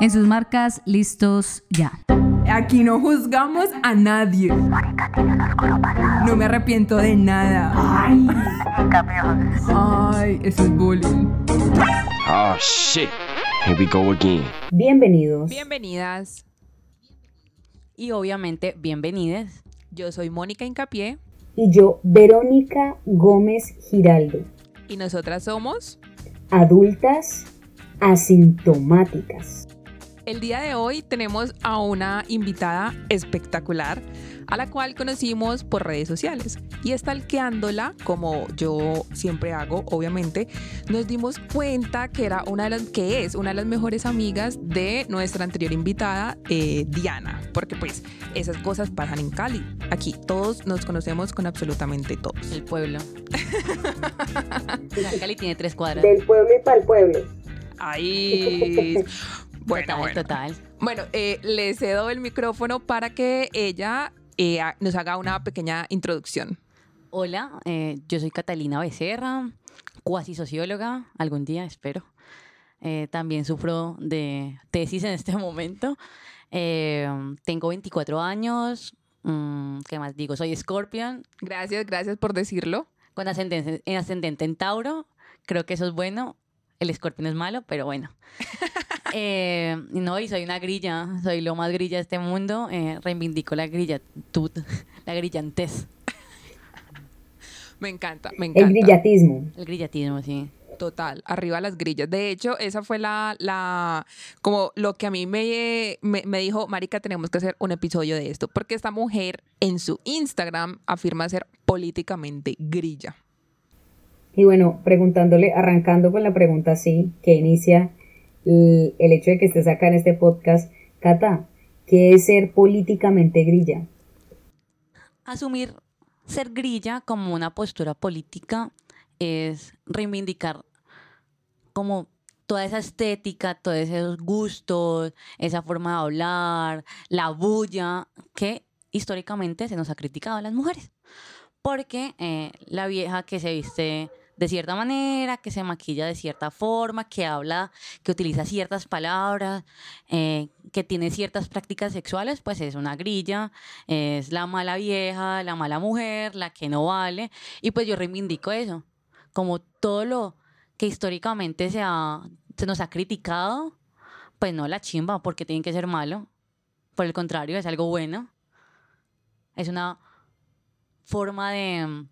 En sus marcas, listos ya. Aquí no juzgamos a nadie. No me arrepiento de nada. Ay, Ay eso es bullying. Oh shit. Here we go again. Bienvenidos. Bienvenidas. Y obviamente, bienvenidas. Yo soy Mónica Incapié. Y yo, Verónica Gómez Giraldo. Y nosotras somos adultas asintomáticas. El día de hoy tenemos a una invitada espectacular a la cual conocimos por redes sociales y estalqueándola, como yo siempre hago, obviamente, nos dimos cuenta que era una de las que es una de las mejores amigas de nuestra anterior invitada, eh, Diana, porque pues esas cosas pasan en Cali. Aquí todos nos conocemos con absolutamente todos. El pueblo. Cali tiene tres cuadras. Del pueblo y para el pueblo. Ahí. Bueno, total, total. Bueno, eh, le cedo el micrófono para que ella eh, nos haga una pequeña introducción. Hola, eh, yo soy Catalina Becerra, cuasi socióloga, algún día espero. también sufro de tesis en este momento. tengo 24 años. Mm, ¿Qué más digo? Soy Scorpion. Gracias, gracias por decirlo. Con ascendente, ascendente en Tauro. Creo que eso es bueno. El Scorpion es malo, pero bueno. Eh, no, y soy una grilla, soy lo más grilla de este mundo. Eh, reivindico la grilla, la grillantez. Me encanta, me encanta. El grillatismo. El grillatismo, sí. Total, arriba las grillas. De hecho, esa fue la, la como lo que a mí me, me, me, dijo, Marica, tenemos que hacer un episodio de esto, porque esta mujer en su Instagram afirma ser políticamente grilla. Y bueno, preguntándole, arrancando con la pregunta así, que inicia el, hecho de que estés acá en este podcast. Cata, ¿qué es ser políticamente grilla? Asumir ser grilla como una postura política es reivindicar como toda esa estética, todos esos gustos, esa forma de hablar, la bulla que históricamente se nos ha criticado a las mujeres. Porque eh, la vieja que se viste de cierta manera, que se maquilla de cierta forma, que habla, que utiliza ciertas palabras, eh, que tiene ciertas prácticas sexuales, pues es una grilla, es la mala vieja, la mala mujer, la que no vale. Y pues yo reivindico eso, como todo lo que históricamente se, se nos ha criticado, pues no la chimba, porque tiene que ser malo. Por el contrario, es algo bueno. Es una forma de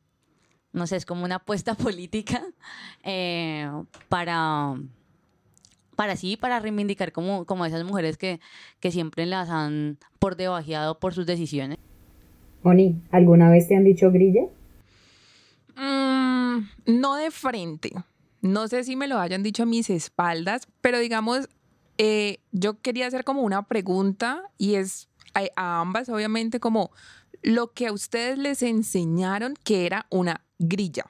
no sé, es como una apuesta política eh, para, para sí, para reivindicar como, como esas mujeres que, que siempre las han por debajeado por sus decisiones. Moni, ¿alguna vez te han dicho grilla? Mm, no de frente. No sé si me lo hayan dicho a mis espaldas, pero digamos, eh, yo quería hacer como una pregunta y es a ambas, obviamente, como lo que a ustedes les enseñaron que era una grilla.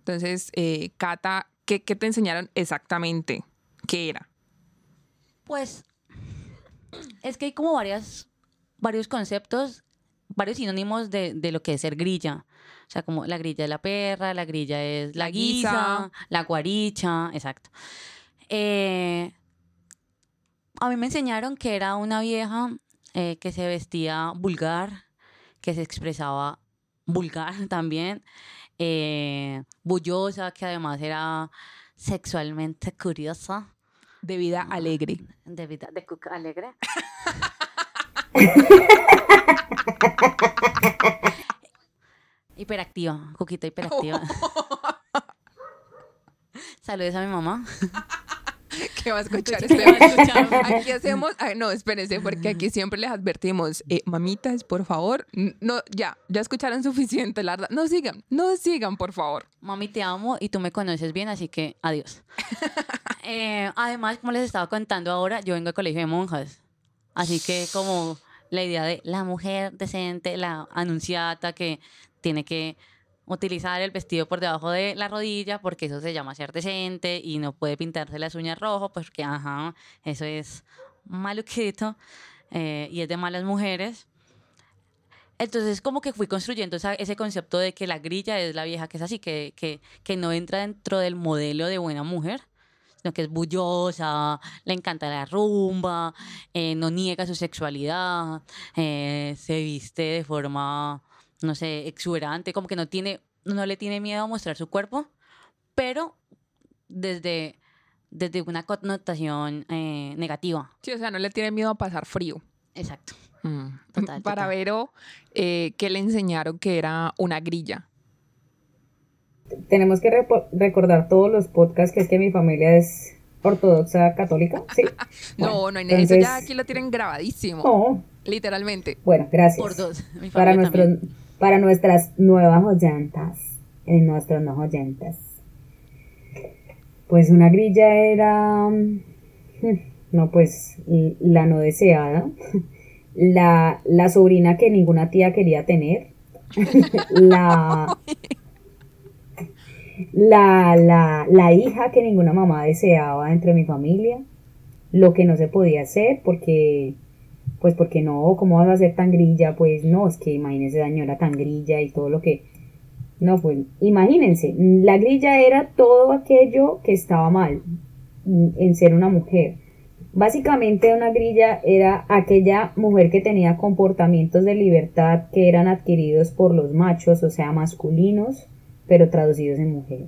Entonces, eh, Cata, ¿qué, te enseñaron exactamente? ¿Qué era? Pues es que hay como varias, varios conceptos, varios sinónimos de, lo que es ser grilla. O sea, como la grilla de la perra, la grilla es la, guisa, la guaricha, exacto. Eh, a mí me enseñaron que era una vieja eh, que se vestía vulgar, que se expresaba vulgar también, eh, bullosa, que además era sexualmente curiosa. De vida alegre. De vida de cuca alegre. hiperactiva, Cuquita hiperactiva. Saludos a mi mamá. ¿Qué va a escuchar Aquí hacemos, no, espérense, porque aquí siempre les advertimos, eh, mamitas, por favor, no, ya, ya escucharon suficiente, la verdad. No sigan, no sigan, por favor. Mami, te amo y tú me conoces bien, así que adiós. Eh, además, como les estaba contando ahora, yo vengo al colegio de monjas, así que como la idea de la mujer decente, la anunciata que tiene que utilizar el vestido por debajo de la rodilla porque eso se llama ser decente y no puede pintarse las uñas rojo porque, ajá, eso es maluquito eh, y es de malas mujeres. Entonces como que fui construyendo ese concepto de que la grilla es la vieja que es así, que, que, que no entra dentro del modelo de buena mujer, sino que es bullosa, le encanta la rumba, eh, no niega su sexualidad, eh, se viste de forma, no sé, exuberante, como que no tiene, no le tiene miedo a mostrar su cuerpo, pero desde, desde una connotación eh, negativa. Sí, o sea, no le tiene miedo a pasar frío. Exacto. Mm. Total, Para total. Vero, eh, ¿qué le enseñaron que era una grilla? Tenemos que recordar todos los podcasts que es que mi familia es ortodoxa católica, ¿sí? no, Bueno, no, en eso entonces- ya aquí lo tienen grabadísimo. No, Literalmente. bueno, gracias. Por dos. Mi para, familia nuestros, también. Para nuestras nuevas oyentas, eh, nuestros no oyentes. Pues una grilla era, no pues, la no deseada, la, la sobrina que ninguna tía quería tener, la, la, la, la hija que ninguna mamá deseaba entre mi familia, lo que no se podía hacer porque pues porque no, ¿cómo vas a ser tan grilla? Pues no, es que imagínense la señora tan grilla y todo lo que... No, pues imagínense, la grilla era todo aquello que estaba mal en ser una mujer. Básicamente una grilla era aquella mujer que tenía comportamientos de libertad que eran adquiridos por los machos, o sea, masculinos, pero traducidos en mujer.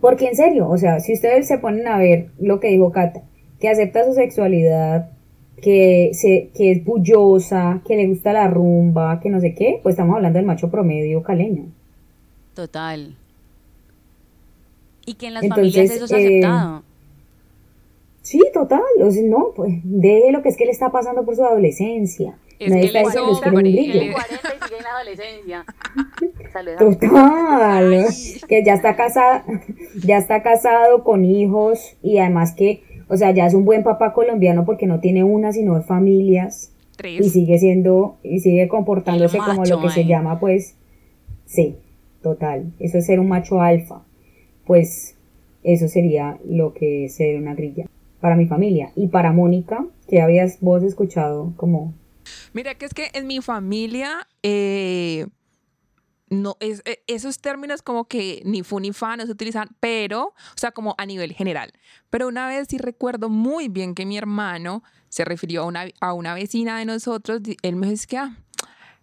Porque en serio, o sea, si ustedes se ponen a ver lo que dijo Cata, que acepta su sexualidad, que, se, que es bullosa, que le gusta la rumba, que no sé qué, pues estamos hablando del macho promedio caleño. Total. Y que en las Entonces, familias eso es eh, aceptado. Sí, total, o sea, no, pues deje lo que es que le está pasando por su adolescencia. Es Nadie que está le diciendo hizo que eres un hombre, grillo. le- 40 y sigue en la adolescencia. Saludos Total, que ya está casada, ya está casado con hijos y además que, o sea, ya es un buen papá colombiano porque no tiene una sino dos familias. Y Tres. sigue siendo y sigue comportándose como lo que se llama pues sí, total, eso es ser un macho alfa. Pues eso sería lo que es ser una grilla. Para mi familia. Y para Mónica, que habías vos escuchado como Mira, que es que en mi familia, eh, no, es, eh, esos términos como que ni fu ni fa no se utilizan, pero, o sea, como a nivel general. Pero una vez sí recuerdo muy bien que mi hermano se refirió a una, a una vecina de nosotros, él me dice que, ah,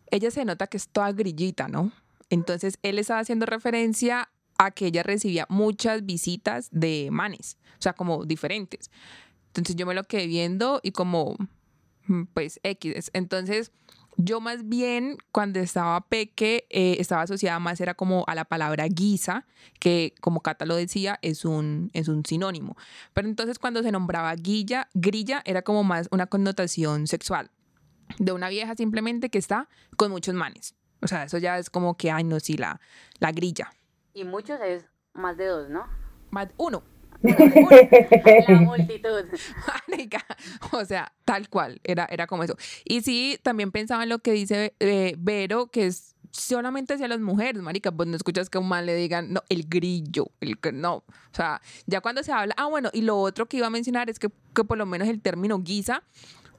ella se nota que es toda grillita, ¿no? Entonces, él estaba haciendo referencia a que ella recibía muchas visitas de manes, o sea, como diferentes. Entonces yo me lo quedé viendo y como, mm, pues, X. Entonces, yo más bien cuando estaba peque, eh, estaba asociada más, era como a la palabra guisa, que como Cata lo decía, es un, es un sinónimo. Pero entonces cuando se nombraba guilla, grilla, era como más una connotación sexual de una vieja simplemente que está con muchos manes. O sea, eso ya es como que, ay, no, sí, la, la grilla. Y muchos es más de dos, ¿no? Más uno. La multitud. O sea, tal cual, era, era como eso. Y sí, también pensaba en lo que dice eh, Vero, que es solamente hacia las mujeres, marica, pues no escuchas que a un man le digan, no, el grillo, el que no. O sea, ya cuando se habla, ah, bueno, y lo otro que iba a mencionar es que, que por lo menos el término guisa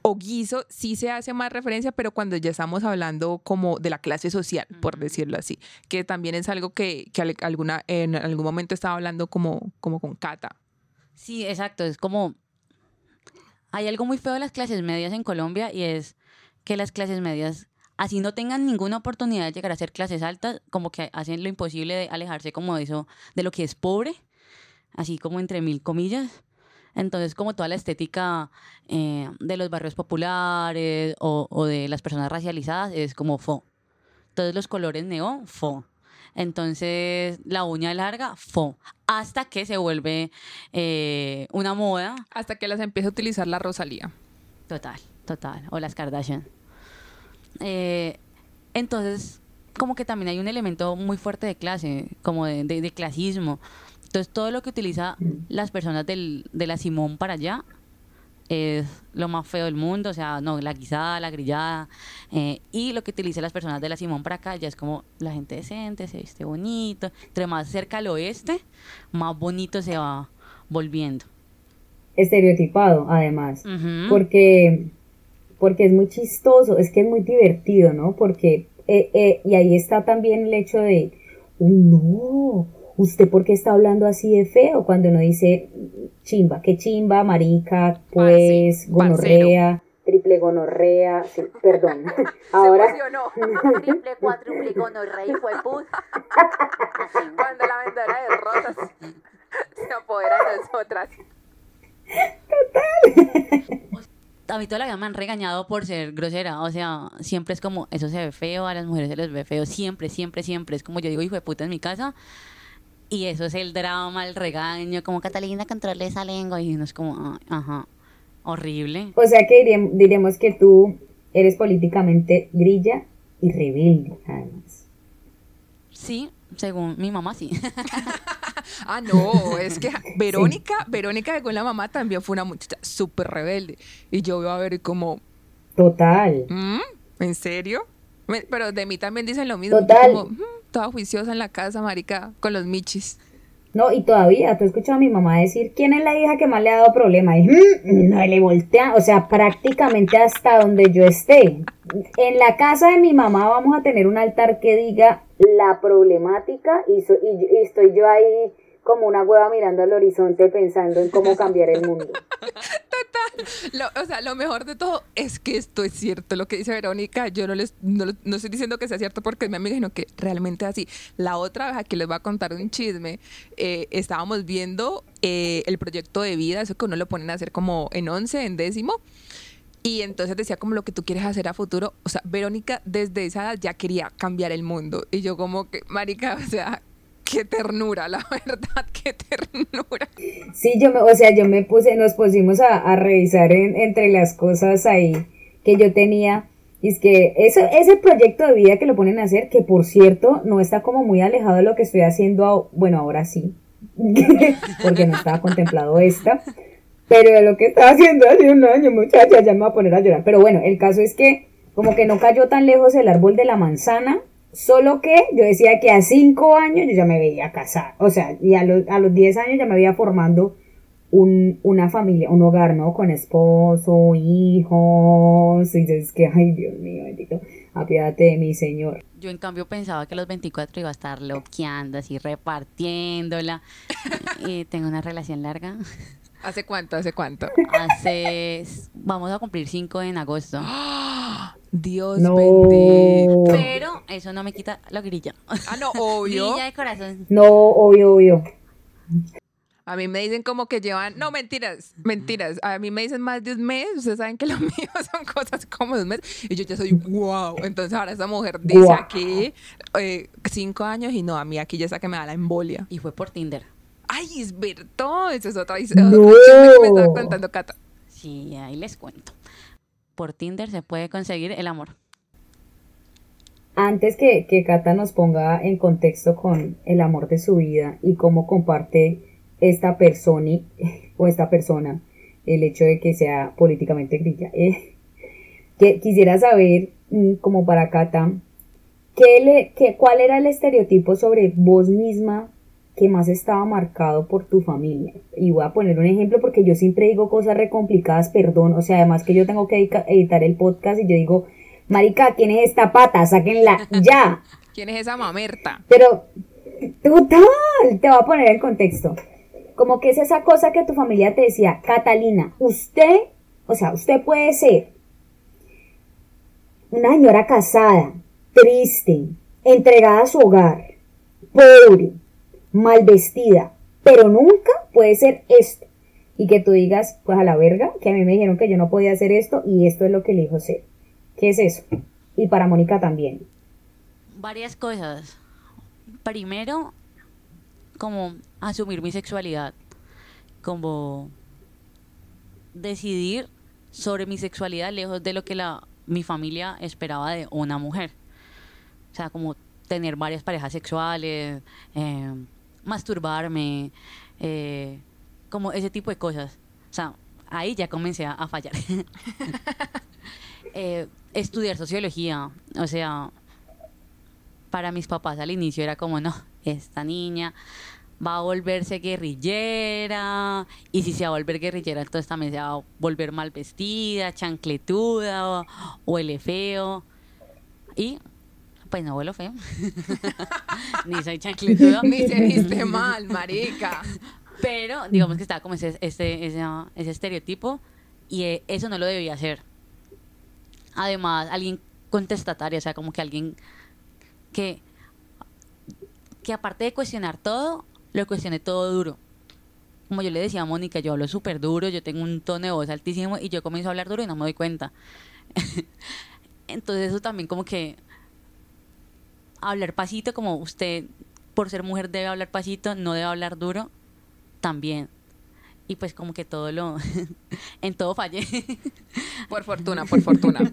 o guiso sí se hace más referencia, pero cuando ya estamos hablando como de la clase social, por decirlo así, que también es algo que, que al- alguna, en algún momento estaba hablando como, como con Cata. Sí, exacto. Es como. Hay algo muy feo de las clases medias en Colombia y es que las clases medias, así no tengan ninguna oportunidad de llegar a ser clases altas, como que hacen lo imposible de alejarse como de eso, de lo que es pobre, así como entre mil comillas. Entonces, como toda la estética eh, de los barrios populares o, o de las personas racializadas es como fo. Entonces, los colores neón, fo. Entonces, la uña larga, fo. Hasta que se vuelve eh, una moda. Hasta que las empieza a utilizar la Rosalía. Total, total. O las Kardashian. Eh, entonces, como que también hay un elemento muy fuerte de clase, como de, de- de clasismo. Entonces, todo lo que utiliza las personas del, de la Simón para allá es lo más feo del mundo. O sea, no, la guisada, la grillada. eh, y lo que utilizan las personas de la Simón para acá ya es como la gente decente, se viste bonito. Entre más cerca al oeste, más bonito se va volviendo. estereotipado además. Porque, porque es muy chistoso, es que es muy divertido, ¿no? Porque, eh, eh, y ahí está también el hecho de, uy, no, ¿usted por qué está hablando así de feo? Cuando uno dice chimba, qué chimba, marica, pues, Parce, gonorrea, triple gonorrea, sí, perdón. Ahora, Triple, cuádruple, gonorrea, hijo de puta. Cuando la vendedora de rosas se apodera de nosotras. A mí toda la vida me han regañado por ser grosera. O sea, siempre es como, eso se ve feo, a las mujeres se les ve feo. Siempre, siempre, siempre. Es como yo digo, hijo de puta en mi casa. Y eso es el drama, el regaño, como Catalina, controle esa lengua. Y uno es como, "Ah, ajá, horrible. o sea que diremos que tú eres políticamente grilla y rebelde, además. Sí, según mi mamá, sí. Ah, no, es que Verónica, Verónica de con la mamá también fue una muchacha súper rebelde. Y yo veo a ver como, Total. ¿Mm? ¿En serio? Pero de mí también dicen lo mismo. Total. Como, "Mm, toda juiciosa en la casa, marica, con los michis. No, y todavía, tú has escuchado a mi mamá decir, ¿quién es la hija que más le ha dado problema? Y "Mm, no le voltea, o sea, prácticamente hasta donde yo esté. En la casa de mi mamá vamos a tener un altar que diga la problemática y, y, y estoy yo ahí como una hueva mirando al horizonte pensando en cómo cambiar el mundo. Lo- o sea, lo mejor de todo es que esto es cierto. Lo que dice Verónica, yo no les no, no estoy diciendo que sea cierto porque es mi amiga, sino que realmente es así. La otra vez aquí les voy a contar un chisme. eh, estábamos viendo eh, el proyecto de vida, eso que uno lo ponen a hacer como en 11, en décimo. Y entonces decía como lo que tú quieres hacer a futuro. O sea, Verónica desde esa edad ya quería cambiar el mundo. Y yo como que, marica, o sea, qué ternura, la verdad, qué ternura. Sí, yo me, o sea, yo me puse, nos pusimos a, revisar en- entre las cosas ahí que yo tenía. Y es que ese, ese proyecto de vida que lo ponen a hacer, que por cierto no está como muy alejado de lo que estoy haciendo, a- bueno, ahora sí, porque no estaba contemplado esta, pero de lo que estaba haciendo hace un año, muchacha, ya me voy a poner a llorar. Pero bueno, el caso es que como que no cayó tan lejos el árbol de la manzana, solo que yo decía que a cinco años yo ya me veía casada, o sea, y a, los a los 10 años ya me veía formando un, una familia, un hogar, ¿no? Con esposo, hijos, y es que, ay Dios mío, bendito, apiádate de mi Señor. Yo en cambio pensaba que a los 24 iba a estar loqueando, así repartiéndola. Y tengo una relación larga. ¿Hace cuánto? ¿Hace cuánto? Hace, vamos a cumplir 5 en agosto. Dios No. bendito. Pero eso no me quita la grilla. Ah, no, obvio. Grilla de corazón. No, obvio, obvio. A mí me dicen como que llevan, no, mentiras, mentiras. A mí me dicen más de un mes. Ustedes saben que lo mío son cosas como de un mes. Y yo ya soy wow. Entonces ahora esa mujer dice aquí eh, cinco años y no, a mí aquí ya está que me da la embolia. Y fue por Tinder. Ay, es verdad. Eso es otra his- No. me estaba contando Cata. Sí, ahí les cuento. Por Tinder se puede conseguir el amor. Antes que, que Cata nos ponga en contexto con el amor de su vida y cómo comparte esta persona o esta persona el hecho de que sea políticamente grilla, eh, que quisiera saber, mm, como para Cata, ¿qué le, qué, ¿cuál era el estereotipo sobre vos misma que más estaba marcado por tu familia? Y voy a poner un ejemplo porque yo siempre digo cosas re complicadas, perdón, o sea, además que yo tengo que editar el podcast y yo digo, Marica, ¿quién es esta pata? Sáquenla ya. ¿Quién es esa mamerta? Pero, total, te voy a poner el contexto. Como que es esa cosa que tu familia te decía, Catalina, usted, o sea, usted puede ser una señora casada, triste, entregada a su hogar, pobre, mal vestida, pero nunca puede ser esto. Y que tú digas, pues a la verga, que a mí me dijeron que yo no podía hacer esto y esto es lo que elijo ser. ¿Qué es eso? Y para Mónica también. Varias cosas. Primero, como asumir mi sexualidad. Como decidir sobre mi sexualidad lejos de lo que la, mi familia esperaba de una mujer. O sea, como tener varias parejas sexuales, eh, masturbarme, eh, como ese tipo de cosas. O sea, ahí ya comencé a, fallar. Eh, estudiar sociología, o sea, para mis papás al inicio era como, no, esta niña va a volverse guerrillera, y si se va a volver guerrillera, entonces también se va a volver mal vestida, chancletuda, o, o el feo. Y Pues no vuelo feo. Ni soy chancletudo. Ni se viste mal, marica. Pero digamos que estaba como ese, ese, ese, ese estereotipo y eh, eso no lo debía hacer. Además, alguien contestatario, o sea, como que alguien que, que aparte de cuestionar todo, lo cuestione todo duro. Como yo le decía a Mónica, yo hablo súper duro, yo tengo un tono de voz altísimo y yo comienzo a hablar duro y no me doy cuenta. Entonces eso también como que hablar pasito, como usted por ser mujer debe hablar pasito, no debe hablar duro, también. Y pues como que todo lo, en todo fallé. Por fortuna, por fortuna.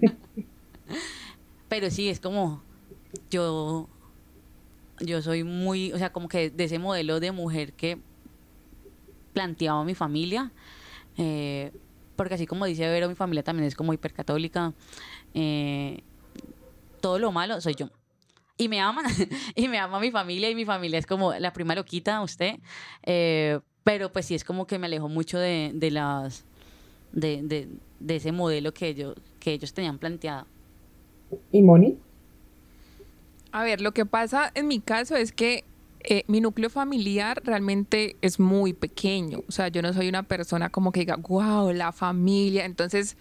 Pero sí, es como, yo, yo soy muy, o sea, como que de ese modelo de mujer que planteaba mi familia, eh, porque así como dice Vero, mi familia también es como hipercatólica, eh, todo lo malo soy yo. Y me aman, y me ama mi familia, y mi familia es como la prima loquita, usted, eh, pero pues sí es como que me alejo mucho de, de las, de, de, de ese modelo que ellos, que ellos tenían planteado. ¿Y Moni? A ver, lo que pasa en mi caso es que eh, mi núcleo familiar realmente es muy pequeño. O sea, yo no soy una persona como que diga, wow, la familia. Entonces,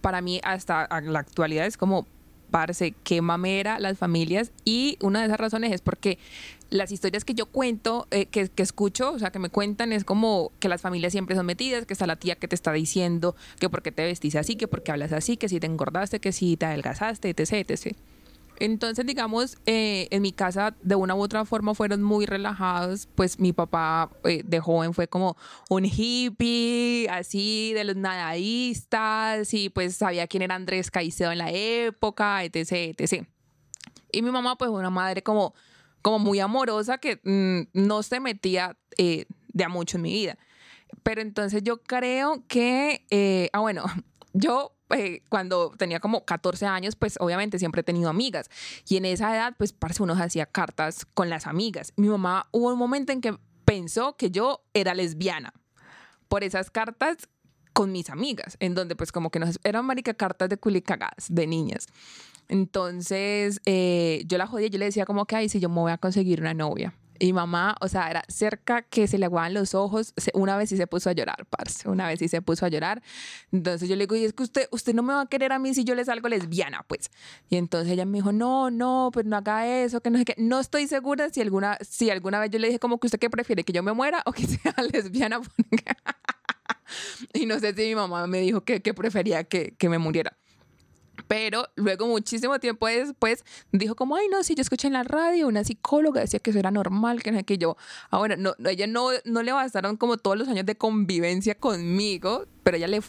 para mí, hasta la actualidad es como, parce, qué mamera las familias. Y una de esas razones es porque las historias que yo cuento, eh, que, que, escucho, o sea, que me cuentan, es como que las familias siempre son metidas, que está la tía que te está diciendo que por qué te vestís así, que por qué hablas así, que si te engordaste, que si te adelgazaste, etc, etc. Entonces, digamos, eh, en mi casa de una u otra forma fueron muy relajados, pues mi papá eh, de joven fue como un hippie, así, de los nadadistas, y pues sabía quién era Andrés Caicedo en la época, etc, etc. Y mi mamá, pues una madre como, como muy amorosa que mmm, no se metía eh, de a mucho en mi vida. Pero entonces yo creo que, eh, ah, bueno, yo eh, cuando tenía como 14 años, pues obviamente siempre he tenido amigas. Y en esa edad, pues, parce, uno hacía cartas con las amigas. Mi mamá hubo un momento en que pensó que yo era lesbiana por esas cartas con mis amigas, en donde pues como que nos eran marica cartas de culicagadas de niñas. Entonces eh, yo la jodía, yo le decía como que, ay, si yo me voy a conseguir una novia. Y mamá, o sea, era cerca que se le aguaban los ojos. Una vez sí se puso a llorar, parce. Una vez sí se puso a llorar. Entonces yo le digo, y es que usted, usted no me va a querer a mí si yo le salgo lesbiana, pues. Y entonces ella me dijo, no, no, pues no haga eso, que no sé qué. No estoy segura si alguna, si alguna vez yo le dije como que usted qué prefiere, que yo me muera o que sea lesbiana. y no sé si mi mamá me dijo que, que prefería que, que me muriera. Pero luego, muchísimo tiempo después, dijo como, ay, no, si yo escuché en la radio, una psicóloga decía que eso era normal, que no que yo, ahora, no, ella no, no le bastaron como todos los años de convivencia conmigo, pero ella le,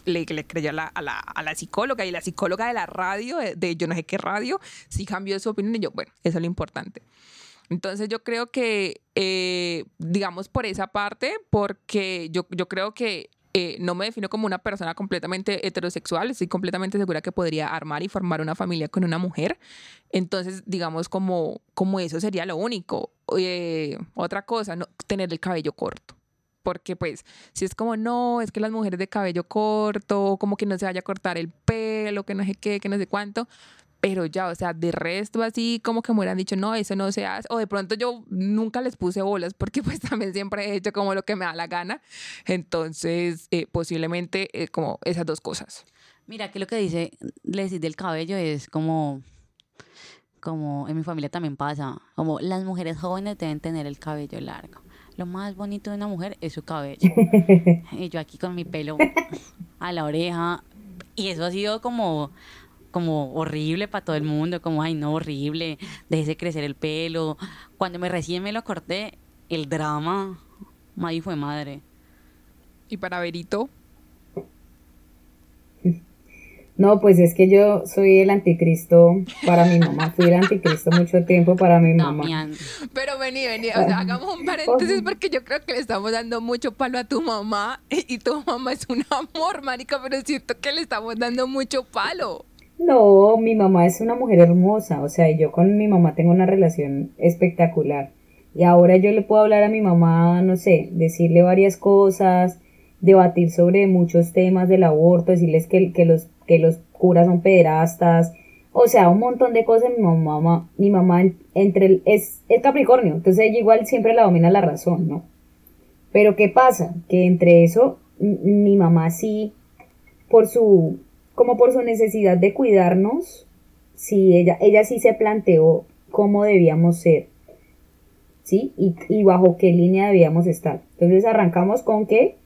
creyó a la, a, la, psicóloga y la psicóloga de la radio, de, de, yo no sé qué radio, sí cambió su opinión y yo, bueno, eso es lo importante. Entonces yo creo que, eh, digamos, por esa parte, porque yo, yo creo que eh, no me defino como una persona completamente heterosexual, estoy completamente segura que podría armar y formar una familia con una mujer. Entonces, digamos, como, como eso sería lo único. Eh, otra cosa, no, tener el cabello corto. Porque pues, si es como, no, es que las mujeres de cabello corto, como que no se vaya a cortar el pelo, que no sé qué, que no sé cuánto, pero ya, o sea, de resto así como que me hubieran dicho, no, eso no se hace, o de pronto yo nunca les puse bolas porque pues también siempre he hecho como lo que me da la gana, entonces eh, posiblemente eh, como esas dos cosas. Mira, que lo que dice Leslie del cabello es como, como en mi familia también pasa, como las mujeres jóvenes deben tener el cabello largo. Lo más bonito de una mujer es su cabello. y yo aquí con mi pelo a la oreja. Y eso ha sido como como horrible para todo el mundo, como, ay, no, horrible, déjese crecer el pelo. Cuando me recién me lo corté, el drama, ahí fue madre. ¿Y para Verito? No, pues es que yo soy el anticristo para mi mamá. Fui el anticristo mucho tiempo para mi mamá. No, Pero vení, vení, o sea, hagamos un paréntesis porque yo creo que le estamos dando mucho palo a tu mamá y tu mamá es un amor, marica, pero siento que le estamos dando mucho palo. No, mi mamá es una mujer hermosa, o sea, yo con mi mamá tengo una relación espectacular. Y ahora yo le puedo hablar a mi mamá, no sé, decirle varias cosas, debatir sobre muchos temas del aborto, decirles que, que, los, que los curas son pederastas, o sea, un montón de cosas. Mi mamá, mi mamá entre el- es, es Capricornio, entonces ella igual siempre la domina la razón, ¿no? Pero ¿qué pasa? Que entre eso, mi mamá sí, por su, como por su necesidad de cuidarnos, sí, ella, ella sí se planteó cómo debíamos ser, ¿sí? Y, y bajo qué línea debíamos estar. Entonces arrancamos con que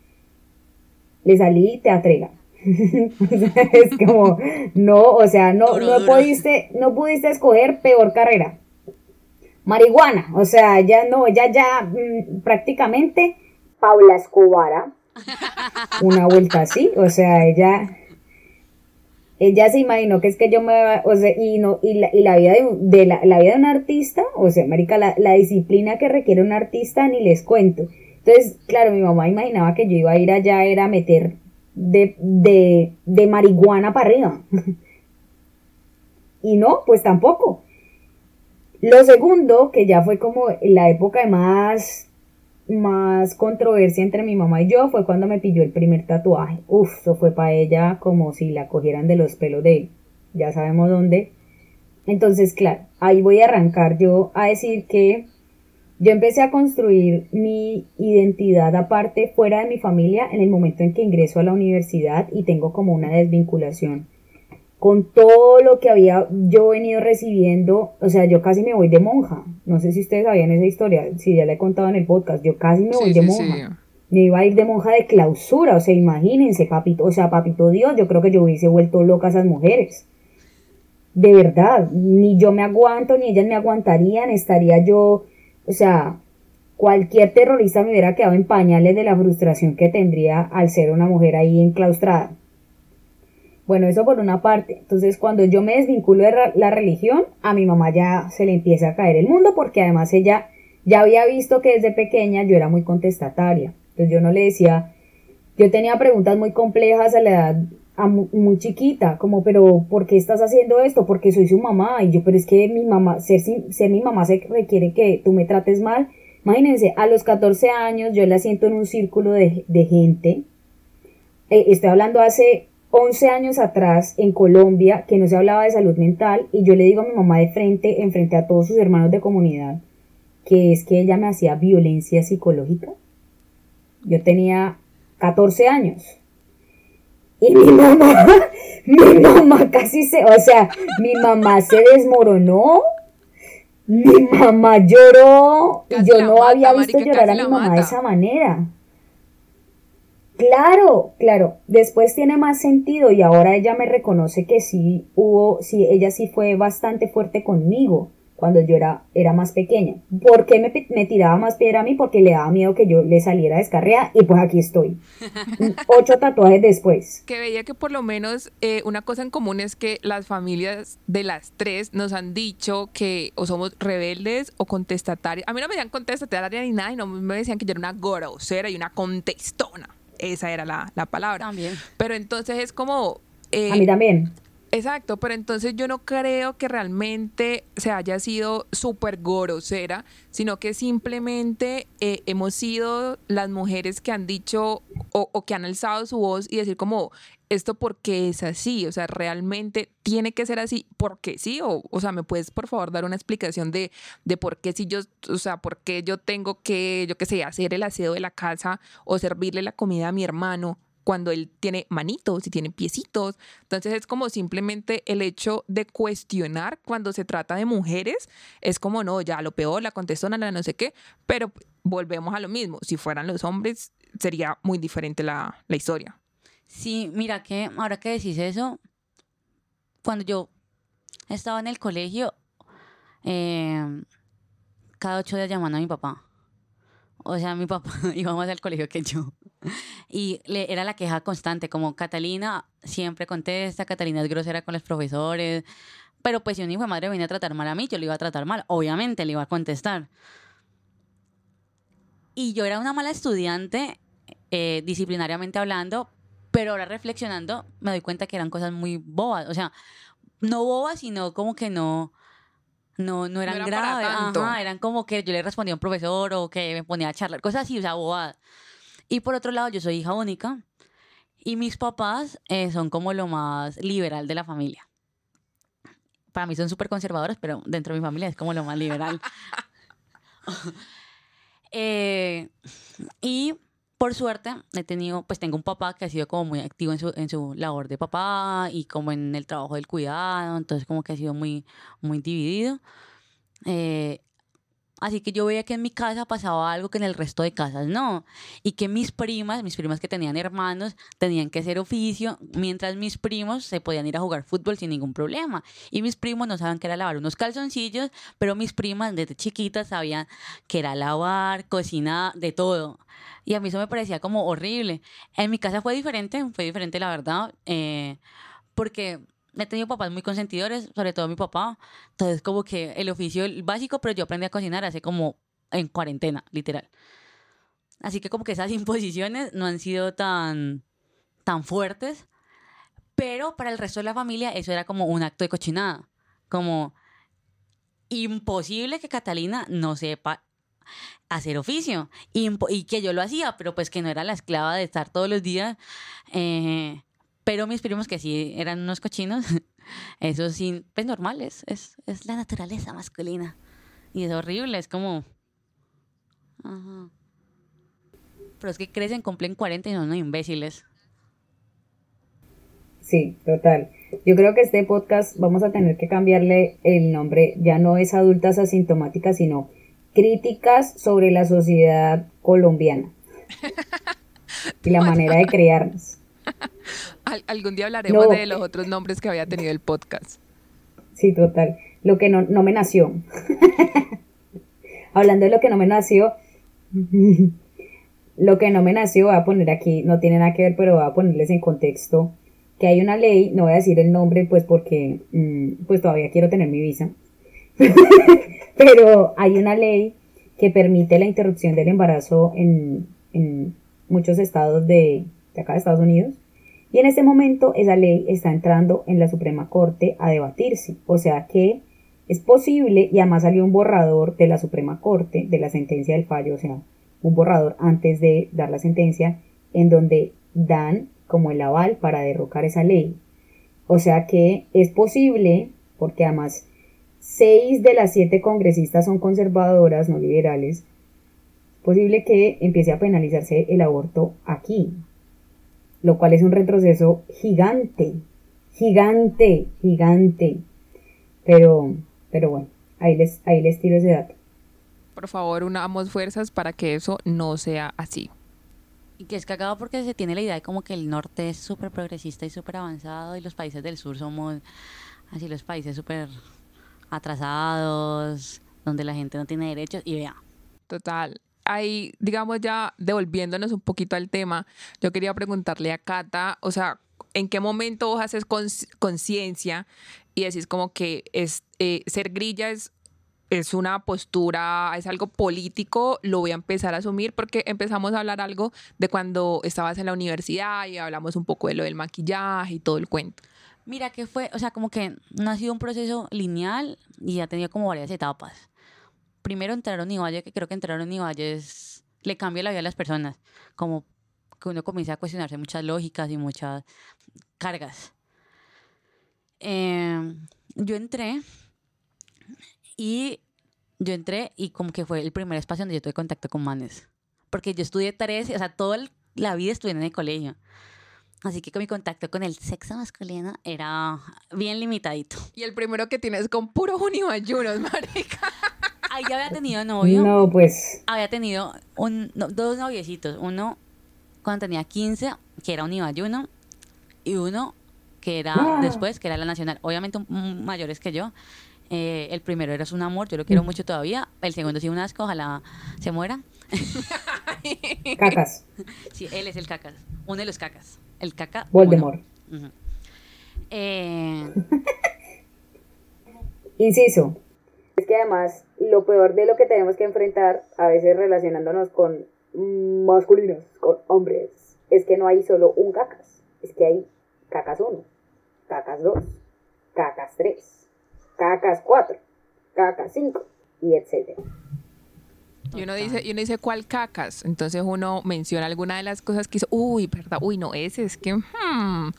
le salí teatrera. O sea, es como, no, o sea, no, Duro, no duro. pudiste, no pudiste escoger peor carrera. Marihuana, o sea, ya no, ya, ya mm, prácticamente Paula Escobara, una vuelta así, o sea, ella, ella se imaginó que es que yo me, o sea, y no, y la, y la vida de, un- de la, la vida de un artista, o sea, marica, la, la disciplina que requiere un artista ni les cuento. Entonces, claro, mi mamá imaginaba que yo iba a ir allá, era meter de, de, de marihuana para arriba. y no, pues tampoco. Lo segundo, que ya fue como la época de más, más controversia entre mi mamá y yo, fue cuando me pilló el primer tatuaje. Uf, eso fue para ella como si la cogieran de los pelos de ya sabemos dónde. Entonces, claro, ahí voy a arrancar yo a decir que yo empecé a construir mi identidad aparte fuera de mi familia en el momento en que ingreso a la universidad y tengo como una desvinculación con todo lo que había yo venido recibiendo, o sea, yo casi me voy de monja. No sé si ustedes sabían esa historia, si ya la he contado en el podcast, yo casi me voy de sí, monja. sí. Me iba a ir de monja de clausura, o sea, imagínense, papito, o sea, papito Dios, yo creo que yo hubiese vuelto loca a esas mujeres. De verdad, ni yo me aguanto, ni ellas me aguantarían, estaría yo, o sea, cualquier terrorista me hubiera quedado en pañales de la frustración que tendría al ser una mujer ahí enclaustrada. Bueno, eso por una parte. Entonces, cuando yo me desvinculo de la religión, a mi mamá ya se le empieza a caer el mundo porque además ella ya había visto que desde pequeña yo era muy contestataria. Entonces yo no le decía, yo tenía preguntas muy complejas a la edad muy chiquita, como, pero ¿por qué estás haciendo esto? Porque soy su mamá. Y yo, pero es que mi mamá, ser, ser mi mamá se requiere que tú me trates mal. Imagínense, a los 14 años yo la siento en un círculo de, de gente. Eh, estoy hablando hace 11 años atrás en Colombia que no se hablaba de salud mental y yo le digo a mi mamá de frente, en frente a todos sus hermanos de comunidad, que es que ella me hacía violencia psicológica. Yo tenía 14 años. Y mi mamá, mi mamá casi se, o sea, mi mamá se desmoronó. Mi mamá lloró. y Casi yo no mata, había visto marica, llorar a mi la mamá de esa manera. Claro, claro. Después tiene más sentido y ahora ella me reconoce que sí hubo, sí, ella sí fue bastante fuerte conmigo cuando yo era, era más pequeña. ¿Por qué me, tiraba más piedra a mí? Porque le daba miedo que yo le saliera descarriada y pues aquí estoy. Ocho tatuajes después. que veía que por lo menos eh, una cosa en común es que las familias de las tres nos han dicho que o somos rebeldes o contestatarias. A mí no me decían contestataria ni nada, y no me decían que yo era una grosera y una contestona. Esa era la, la palabra. También. Pero entonces es como... eh, A mí también. Exacto, pero entonces yo no creo que realmente se haya sido súper grosera, sino que simplemente eh, hemos sido las mujeres que han dicho o, o que han alzado su voz y decir como, esto porque es así, o sea, realmente tiene que ser así, porque sí, o, o sea, me puedes por favor dar una explicación de, de por qué si yo, o sea, por qué yo tengo que, yo qué sé, hacer el aseo de la casa o servirle la comida a mi hermano cuando él tiene manitos y tiene piecitos. Entonces es como simplemente el hecho de cuestionar cuando se trata de mujeres, es como no, ya lo peor, la contestona, la no sé qué, pero volvemos a lo mismo, si fueran los hombres sería muy diferente la, la historia. Sí, mira que ahora que decís eso, cuando yo estaba en el colegio, eh, cada ocho días llamando a mi papá. O sea, mi papá iba más al colegio que yo. Y le, era la queja constante, como Catalina siempre contesta, Catalina es grosera con los profesores. Pero pues si un hijo de madre venía a tratar mal a mí, yo le iba a tratar mal. Obviamente le iba a contestar. Y yo era una mala estudiante, eh, disciplinariamente hablando, pero ahora reflexionando me doy cuenta que eran cosas muy bobas. O sea, no bobas, sino como que no, no, no eran eran para graves. Ajá, eran como que yo le respondía a un profesor o que me ponía a charlar, cosas así, o sea, bobadas. Y por otro lado, yo soy hija única y mis papás eh, son como lo más liberal de la familia. para mí son súper conservadoras, pero dentro de mi familia es como lo más liberal. Eh, y por suerte he tenido, pues tengo un papá que ha sido como muy activo en su, en su labor de papá y como en el trabajo del cuidado, entonces como que ha sido muy, muy dividido. Eh, Así que yo veía que en mi casa pasaba algo que en el resto de casas no. Y que mis primas, mis primas que tenían hermanos, tenían que hacer oficio, mientras mis primos se podían ir a jugar fútbol sin ningún problema. Y mis primos no sabían que era lavar unos calzoncillos, pero mis primas desde chiquitas sabían que era lavar, cocinar, de todo. Y a mí eso me parecía como horrible. En mi casa fue diferente, fue diferente la verdad, eh, porque he tenido papás muy consentidores, sobre todo mi papá. Entonces, como que el oficio básico, pero yo aprendí a cocinar hace como en cuarentena, literal. Así que como que esas imposiciones no han sido tan, tan fuertes, pero para el resto de la familia eso era como un acto de cochinada. Como imposible que Catalina no sepa hacer oficio y que yo lo hacía, pero pues que no era la esclava de estar todos los días. Eh, pero mis primos que sí eran unos cochinos, eso sí, pues normales, es, es la naturaleza masculina. Y es horrible, es como... Pero es que crecen, cumplen 40 y son unos imbéciles. Sí, total. Yo creo que este podcast vamos a tener que cambiarle el nombre. Ya no es adultas asintomáticas, sino críticas sobre la sociedad colombiana y la manera de algún día hablaremos de los otros nombres que había tenido el podcast. Sí, total. Lo que no, me nació. Hablando de lo que no me nació, lo que no me nació, voy a poner aquí, no tiene nada que ver, pero voy a ponerles en contexto que hay una ley, no voy a decir el nombre, pues porque mm, pues todavía quiero tener mi visa, pero hay una ley que permite la interrupción del embarazo en, muchos estados de, de acá de Estados Unidos y en este momento esa ley está entrando en la Suprema Corte a debatirse. O sea que es posible, y además salió un borrador de la Suprema Corte, de la sentencia del fallo, o sea, un borrador antes de dar la sentencia, en donde dan como el aval para derrocar esa ley. O sea que es posible, porque además seis de las siete congresistas son conservadoras, no liberales, es posible que empiece a penalizarse el aborto aquí, lo cual es un retroceso gigante, gigante, gigante. Pero, pero bueno, ahí les, ahí les tiro ese dato. Por favor, unamos fuerzas para que eso no sea así. Y que es cagado porque se tiene la idea de como que el norte es súper progresista y súper avanzado y los países del sur somos así los países súper atrasados, donde la gente no tiene derechos y vea. Total ahí, digamos ya devolviéndonos un poquito al tema, yo quería preguntarle a Cata, o sea, ¿en qué momento vos haces conciencia y decís como que es, eh, ser grilla es, es una postura, es algo político, lo voy a empezar a asumir porque empezamos a hablar algo de cuando estabas en la universidad y hablamos un poco de lo del maquillaje y todo el cuento. Mira que fue, o sea, como que no ha sido un proceso lineal y ha tenido como varias etapas primero entrar a Univalle, que creo que entrar a Univalle es, le cambia la vida a las personas, como que uno comienza a cuestionarse muchas lógicas y muchas cargas. Em, yo entré y yo entré y como que fue el primer espacio donde yo tuve contacto con manes. Porque yo estudié tareas, o sea, toda la vida estudié en el colegio. Así que mi contacto con el sexo masculino era bien limitadito. Y el primero que tienes con puros univayunos, marica ahí ya había tenido novio. No, pues. Había tenido un, dos noviecitos. Uno cuando tenía 15, que era un Ibayuno, y uno que era ah. después, que era la nacional. Obviamente mayores que yo. Eh, el primero era un amor, yo lo quiero mm. mucho todavía. El segundo sí un asco, ojalá se muera. Cacas. Sí, él es el cacas. Uno de los cacas. El caca. Voldemort. eh... Inciso que además lo peor de lo que tenemos que enfrentar, a veces relacionándonos con masculinos, con hombres, es que no hay solo un cacas, es que hay cacas 1, cacas 2, cacas 3, cacas 4, cacas 5 y etcétera. Y uno dice, y uno dice cuál cacas, entonces uno menciona alguna de las cosas que hizo, uy, verdad, uy, no, ese es que, hmm,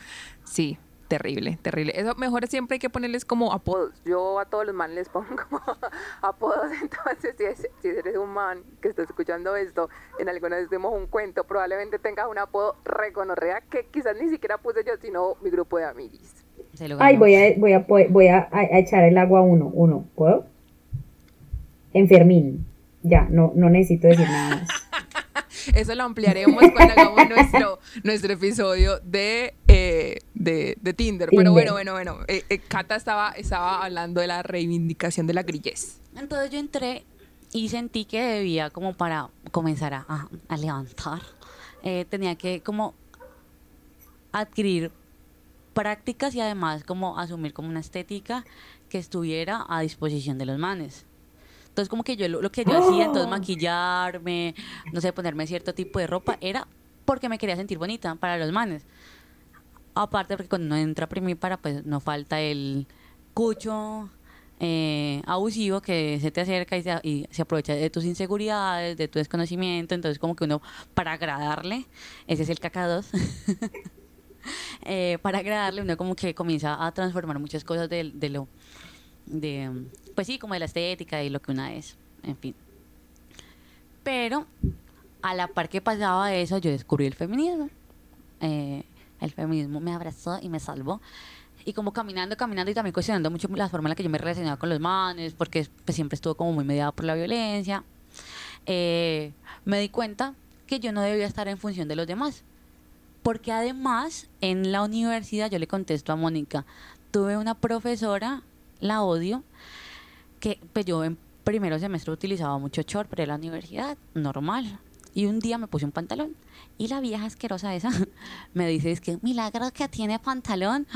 sí, terrible, terrible. Eso mejor siempre hay que ponerles como apodos. Yo a todos los manes les pongo como apodos. Entonces, si, es- si eres un man que está escuchando esto, en alguna vez demos un cuento, probablemente tengas un apodo reconorrea que quizás ni siquiera puse yo, sino mi grupo de amiguis. Ay, voy a, voy a, voy a, a echar el agua a uno, uno, ¿puedo? Enfermín. Ya, no, no necesito decir nada más. Eso lo ampliaremos cuando hagamos nuestro, nuestro episodio de, eh, de, de Tinder. Pero bueno, bueno, bueno. Eh, eh, Cata estaba, estaba hablando de la reivindicación de la grillez. Entonces yo entré y sentí que debía como para comenzar a, a- a levantar, eh, tenía que como adquirir prácticas y además como asumir como una estética que estuviera a disposición de los manes. Entonces como que yo lo, lo que yo hacía, entonces maquillarme, no sé, ponerme cierto tipo de ropa, era porque me quería sentir bonita para los manes. Aparte porque cuando uno entra para pues no falta el cucho eh, abusivo que se te acerca y se, y se aprovecha de tus inseguridades, de tu desconocimiento. Entonces como que uno, para agradarle, ese es el caca 2, eh, para agradarle uno como que comienza a transformar muchas cosas de, de lo, de, pues sí, como de la estética y lo que una es, en fin. Pero a la par que pasaba eso, yo descubrí el feminismo. Eh, el feminismo me abrazó y me salvó. Y como caminando, caminando y también cuestionando mucho la forma en la que yo me relacionaba con los manes, porque pues, siempre estuvo como muy mediado por la violencia, eh, me di cuenta que yo no debía estar en función de los demás. Porque además, en la universidad, yo le contesto a Mónica, tuve una profesora, la odio, que pues yo en primero semestre utilizaba mucho short a la universidad, normal. Y un día me puse un pantalón. Y la vieja asquerosa esa me dice, es que milagro que tiene pantalón.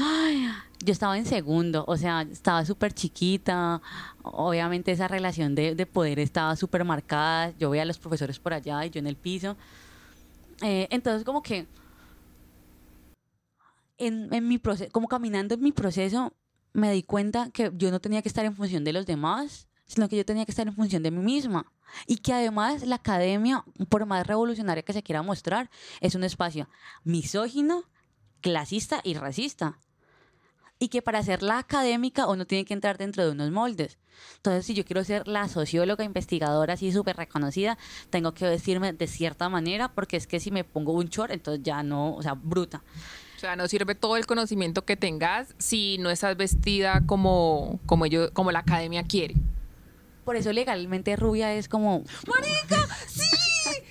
Yo estaba en segundo, o sea, estaba súper chiquita. Obviamente esa relación de, de poder estaba súper marcada. Yo veía a los profesores por allá y yo en el piso. Eh, entonces como que en mi proceso, como caminando en mi proceso, me di cuenta que yo no tenía que estar en función de los demás, sino que yo tenía que estar en función de mí misma. Y que además la academia, por más revolucionaria que se quiera mostrar, es un espacio misógino, clasista y racista. Y que para ser la académica uno tiene que entrar dentro de unos moldes. Entonces, si yo quiero ser la socióloga investigadora así súper reconocida, tengo que vestirme de cierta manera, porque es que si me pongo un short, entonces ya no, o sea, bruta. O sea, no sirve todo el conocimiento que tengas si no estás vestida como, como, ellos, como la academia quiere. Por eso legalmente rubia es como, ¡Marica! ¡Sí!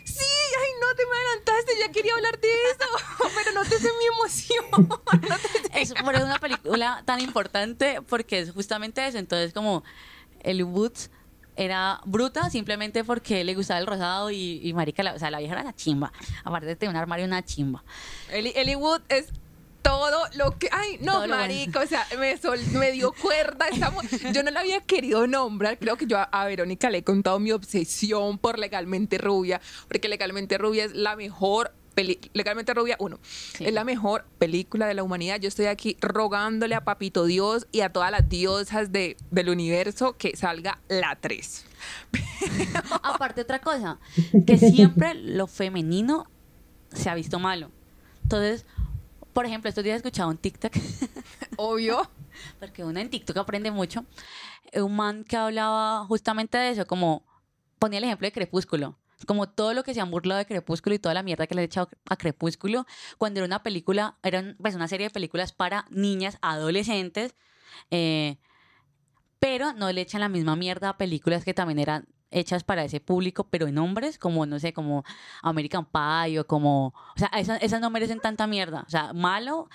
¡Sí! ¡Ay, no te me adelantaste! Ya quería hablar de eso. Pero no te sé mi emoción. No te- es por eso una película tan importante porque es justamente eso. Entonces, como el Woods era bruta simplemente porque le gustaba el rosado y, y marica, la, o sea, la vieja era la chimba. Aparte de tener un armario, una chimba. Eli, Eli Wood es todo lo que... ¡Ay, no, Todo marica! O sea, me, sol- me dio cuerda. esta yo no la había querido nombrar. Creo que yo a, a Verónica le he contado mi obsesión por Legalmente Rubia. Porque Legalmente Rubia es la mejor... Legalmente Rubia, uno, Sí. es la mejor película de la humanidad. Yo estoy aquí rogándole a Papito Dios y a todas las diosas de, del universo que salga la 3. Aparte, otra cosa, que siempre lo femenino se ha visto malo. Entonces, por ejemplo, estos días he escuchado un TikTok Obvio. porque uno en TikTok aprende mucho, un man que hablaba justamente de eso, como ponía el ejemplo de Crepúsculo, como todo lo que se han burlado de Crepúsculo y toda la mierda que le he echado a Crepúsculo, cuando era una película, era pues una serie de películas para niñas, adolescentes, eh, pero no le echan la misma mierda a películas que también eran hechas para ese público, pero en hombres, como, no sé, como American Pie o como... O sea, esas, esas no merecen tanta mierda. O sea, malo,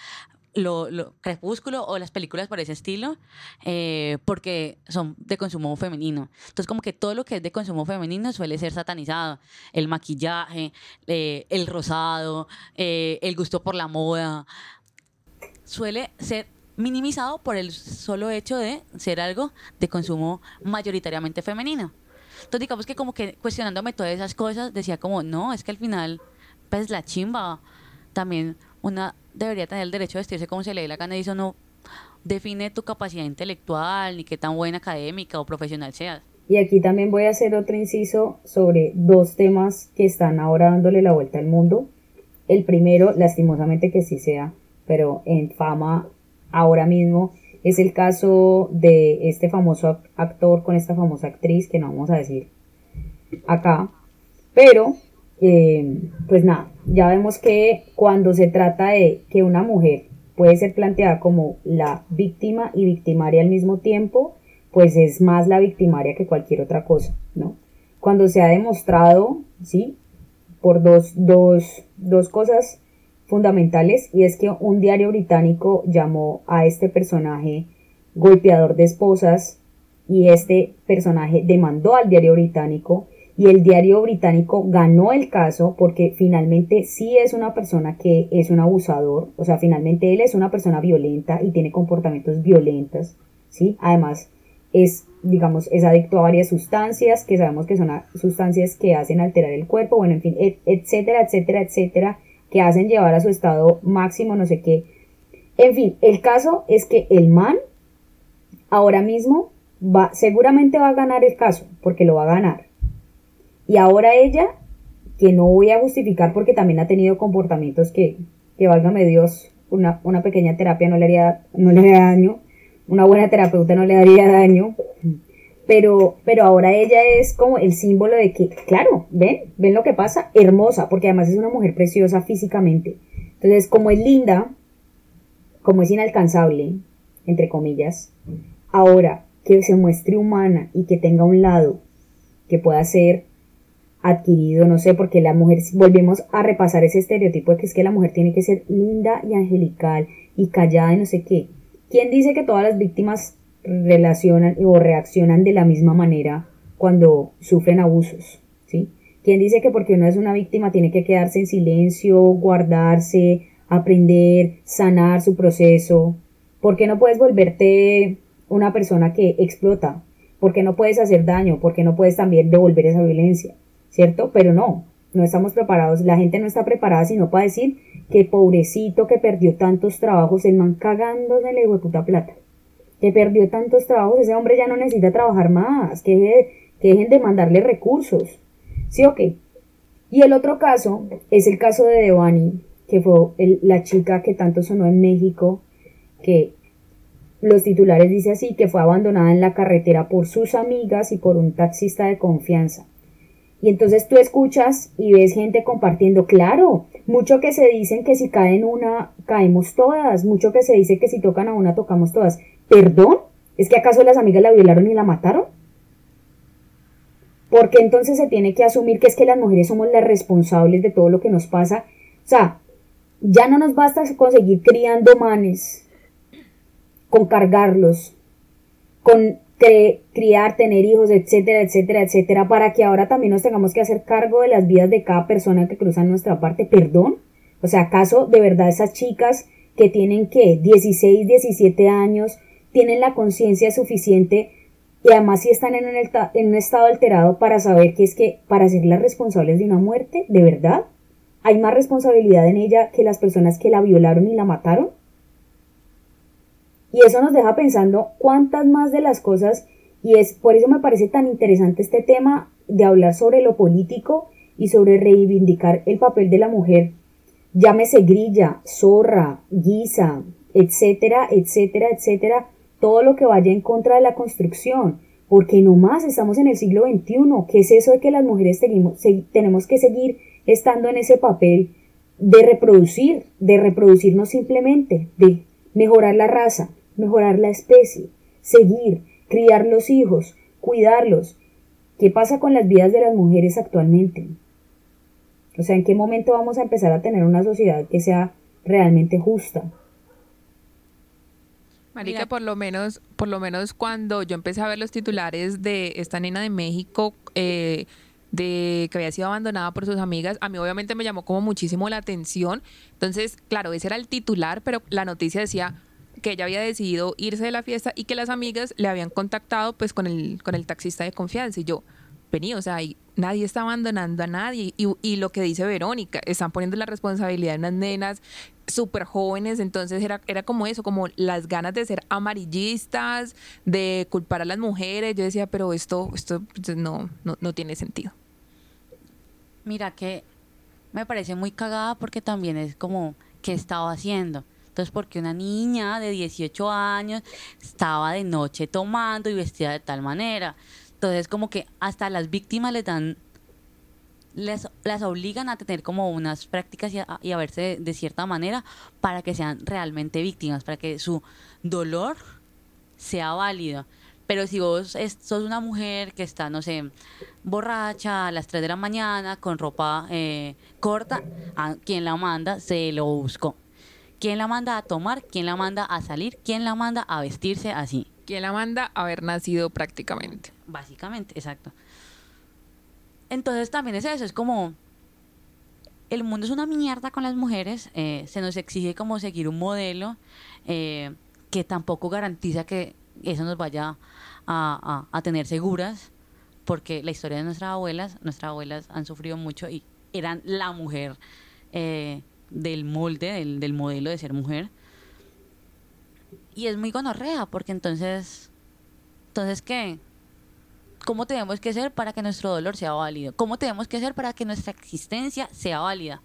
lo, lo- Crepúsculo o las películas por ese estilo, eh, porque son de consumo femenino. Entonces, como que todo lo que es de consumo femenino suele ser satanizado. El maquillaje, eh, el rosado, eh, el gusto por la moda, suele ser minimizado por el solo hecho de ser algo de consumo mayoritariamente femenino. Entonces, digamos que como que cuestionándome todas esas cosas, decía como, no, es que al final, pues la chimba, también una debería tener el derecho de vestirse como se le dé la gana y eso no define tu capacidad intelectual ni qué tan buena académica o profesional seas. Y aquí también voy a hacer otro inciso sobre dos temas que están ahora dándole la vuelta al mundo. El primero, lastimosamente que sí sea, pero en fama Ahora mismo es el caso de este famoso actor con esta famosa actriz que no vamos a decir acá. Pero, eh, pues nada, ya vemos que cuando se trata de que una mujer puede ser planteada como la víctima y victimaria al mismo tiempo, pues es más la victimaria que cualquier otra cosa, ¿no? Cuando se ha demostrado, ¿sí? Por dos, dos, dos cosas fundamentales, y es que un diario británico llamó a este personaje golpeador de esposas, y este personaje demandó al diario británico y el diario británico ganó el caso porque finalmente sí es una persona que es un abusador, o sea, finalmente él es una persona violenta y tiene comportamientos violentos, ¿sí? Además, es, digamos, es adicto a varias sustancias que sabemos que son sustancias que hacen alterar el cuerpo, bueno, en fin, etcétera, etcétera, etcétera, que hacen llevar a su estado máximo, no sé qué. En fin, el caso es que el man ahora mismo va, seguramente va a ganar el caso, porque lo va a ganar y ahora ella, que no voy a justificar porque también ha tenido comportamientos que, que válgame Dios, una, una pequeña terapia no le, haría, no le haría daño, una buena terapeuta no le daría daño, pero, pero ahora ella es como el símbolo de que, claro, ven, ven lo que pasa, hermosa, porque además es una mujer preciosa físicamente. Entonces, como es linda, como es inalcanzable, entre comillas, ahora que se muestre humana y que tenga un lado que pueda ser adquirido, no sé, porque la mujer, volvemos a repasar ese estereotipo de que es que la mujer tiene que ser linda y angelical y callada y no sé qué. ¿Quién dice que todas las víctimas relacionan o reaccionan de la misma manera cuando sufren abusos? ¿Sí? ¿Quién dice que porque uno es una víctima tiene que quedarse en silencio, guardarse, aprender, sanar su proceso? ¿Por qué no puedes volverte una persona que explota? ¿Por qué no puedes hacer daño? ¿Por qué no puedes también devolver esa violencia? ¿Cierto? Pero no, no estamos preparados, la gente no está preparada sino para decir que pobrecito que perdió tantos trabajos, el man cagando de la puta plata, que perdió tantos trabajos, ese hombre ya no necesita trabajar más, que, dejen de mandarle recursos. Sí, ok. Y el otro caso es el caso de Devani, que fue la chica que tanto sonó en México, que los titulares dice así, que fue abandonada en la carretera por sus amigas y por un taxista de confianza. Y entonces tú escuchas y ves gente compartiendo, claro, mucho que se dicen que si caen una, caemos todas, mucho que se dice que si tocan a una, tocamos todas. ¿Perdón? ¿Es que acaso las amigas la violaron y la mataron? Porque entonces se tiene que asumir que es que las mujeres somos las responsables de todo lo que nos pasa. O sea, ya no nos basta conseguir criando manes, con cargarlos, con criar, tener hijos, etcétera, etcétera, etcétera, para que ahora también nos tengamos que hacer cargo de las vidas de cada persona que cruza nuestra parte, perdón. O sea, ¿acaso de verdad esas chicas que tienen que 16, 17 años, tienen la conciencia suficiente y además si están en en un estado alterado para saber que es que para ser las responsables de una muerte, de verdad, hay más responsabilidad en ella que las personas que la violaron y la mataron? Y eso nos deja pensando cuántas más de las cosas, y es por eso me parece tan interesante este tema de hablar sobre lo político y sobre reivindicar el papel de la mujer, llámese grilla, zorra, guisa, etcétera, etcétera, etcétera, todo lo que vaya en contra de la construcción, porque no más estamos en el siglo XXI, ¿qué es eso de que las mujeres tenemos que seguir estando en ese papel de reproducir, de reproducirnos simplemente, de mejorar la raza, mejorar la especie, seguir, criar los hijos, cuidarlos. ¿Qué pasa con las vidas de las mujeres actualmente? O sea, ¿en qué momento vamos a empezar a tener una sociedad que sea realmente justa? Marica, por lo menos, por lo menos cuando yo empecé a ver los titulares de esta nena de México, eh, de que había sido abandonada por sus amigas, a mí obviamente me llamó como muchísimo la atención. Entonces, claro, ese era el titular, pero la noticia decía que ella había decidido irse de la fiesta y que las amigas le habían contactado pues con el, con el taxista de confianza. Y yo, vení, o sea, nadie está abandonando a nadie. Y, lo que dice Verónica, están poniendo la responsabilidad en las nenas súper jóvenes, entonces era, era como eso, como las ganas de ser amarillistas, de culpar a las mujeres. Yo decía, pero esto, esto pues, no, no, no tiene sentido. Mira que me parece muy cagada porque también es como, ¿qué estaba haciendo? Entonces, porque una niña de 18 años estaba de noche tomando y vestida de tal manera. Entonces, como que hasta las víctimas les dan, les, las obligan a tener como unas prácticas y a, y a verse de, cierta manera para que sean realmente víctimas, para que su dolor sea válido. Pero si vos sos una mujer que está, no sé, borracha a las 3 de la mañana, con ropa eh, corta, ¿a quién la manda? Se lo buscó. ¿Quién la manda a tomar? ¿Quién la manda a salir? ¿Quién la manda a vestirse así? ¿Quién la manda a haber nacido prácticamente? Básicamente, exacto. Entonces también es eso, es como el mundo es una mierda con las mujeres, eh, se nos exige como seguir un modelo eh, que tampoco garantiza que eso nos vaya a, a- a tener seguras, porque la historia de nuestras abuelas, nuestras abuelas han sufrido mucho y eran la mujer eh, del molde, del, del modelo de ser mujer. Y es muy gonorrea, porque entonces, entonces ¿qué? ¿Cómo tenemos que ser para que nuestro dolor sea válido? ¿Cómo tenemos que ser para que nuestra existencia sea válida?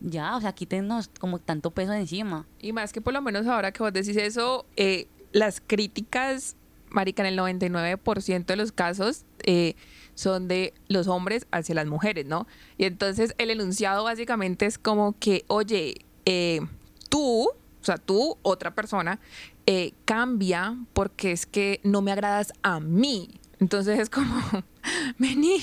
Ya, o sea, quítenos como tanto peso de encima. Y más que por lo menos ahora que vos decís eso, eh, las críticas, marica, en el 99% de los casos eh, son de los hombres hacia las mujeres, ¿no? Y entonces el enunciado básicamente es como que, oye, eh, tú, o sea, tú, otra persona, eh, cambia porque es que no me agradas a mí. Entonces es como, vení,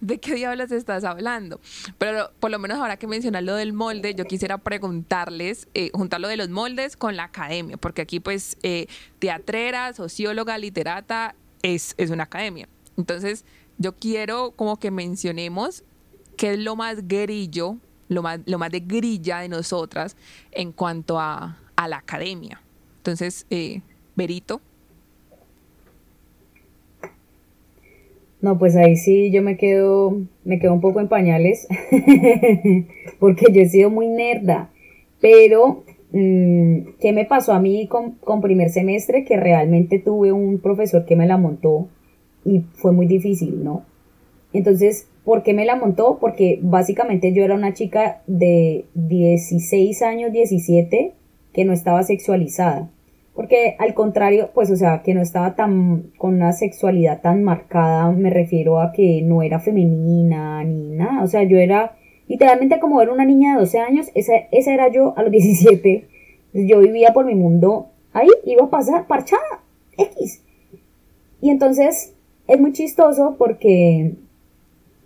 ¿de qué diablos estás hablando? Pero por lo menos ahora que mencionas lo del molde, yo quisiera preguntarles, eh, juntar lo de los moldes con la academia, porque aquí pues eh, teatrera, socióloga, literata, es, es una academia. Entonces yo quiero como que mencionemos qué es lo más grillo, lo más, lo más de grilla de nosotras en cuanto a, a la academia. Entonces, eh, Berito. No, pues ahí sí yo me quedo, me quedo un poco en pañales, porque yo he sido muy nerda, pero mm, ¿qué me pasó a mí con, con primer semestre? Que realmente tuve un profesor que me la montó y fue muy difícil, ¿no? Entonces, ¿por qué me la montó? Porque básicamente yo era una chica de 16 años, 17, que no estaba sexualizada. Porque al contrario, pues o sea, que no estaba tan con una sexualidad tan marcada, me refiero a que no era femenina ni nada. O sea, yo era literalmente como era una niña de 12 años, esa, esa era yo a los 17. Yo vivía por mi mundo ahí, iba a pasar parchada, X. Y entonces es muy chistoso porque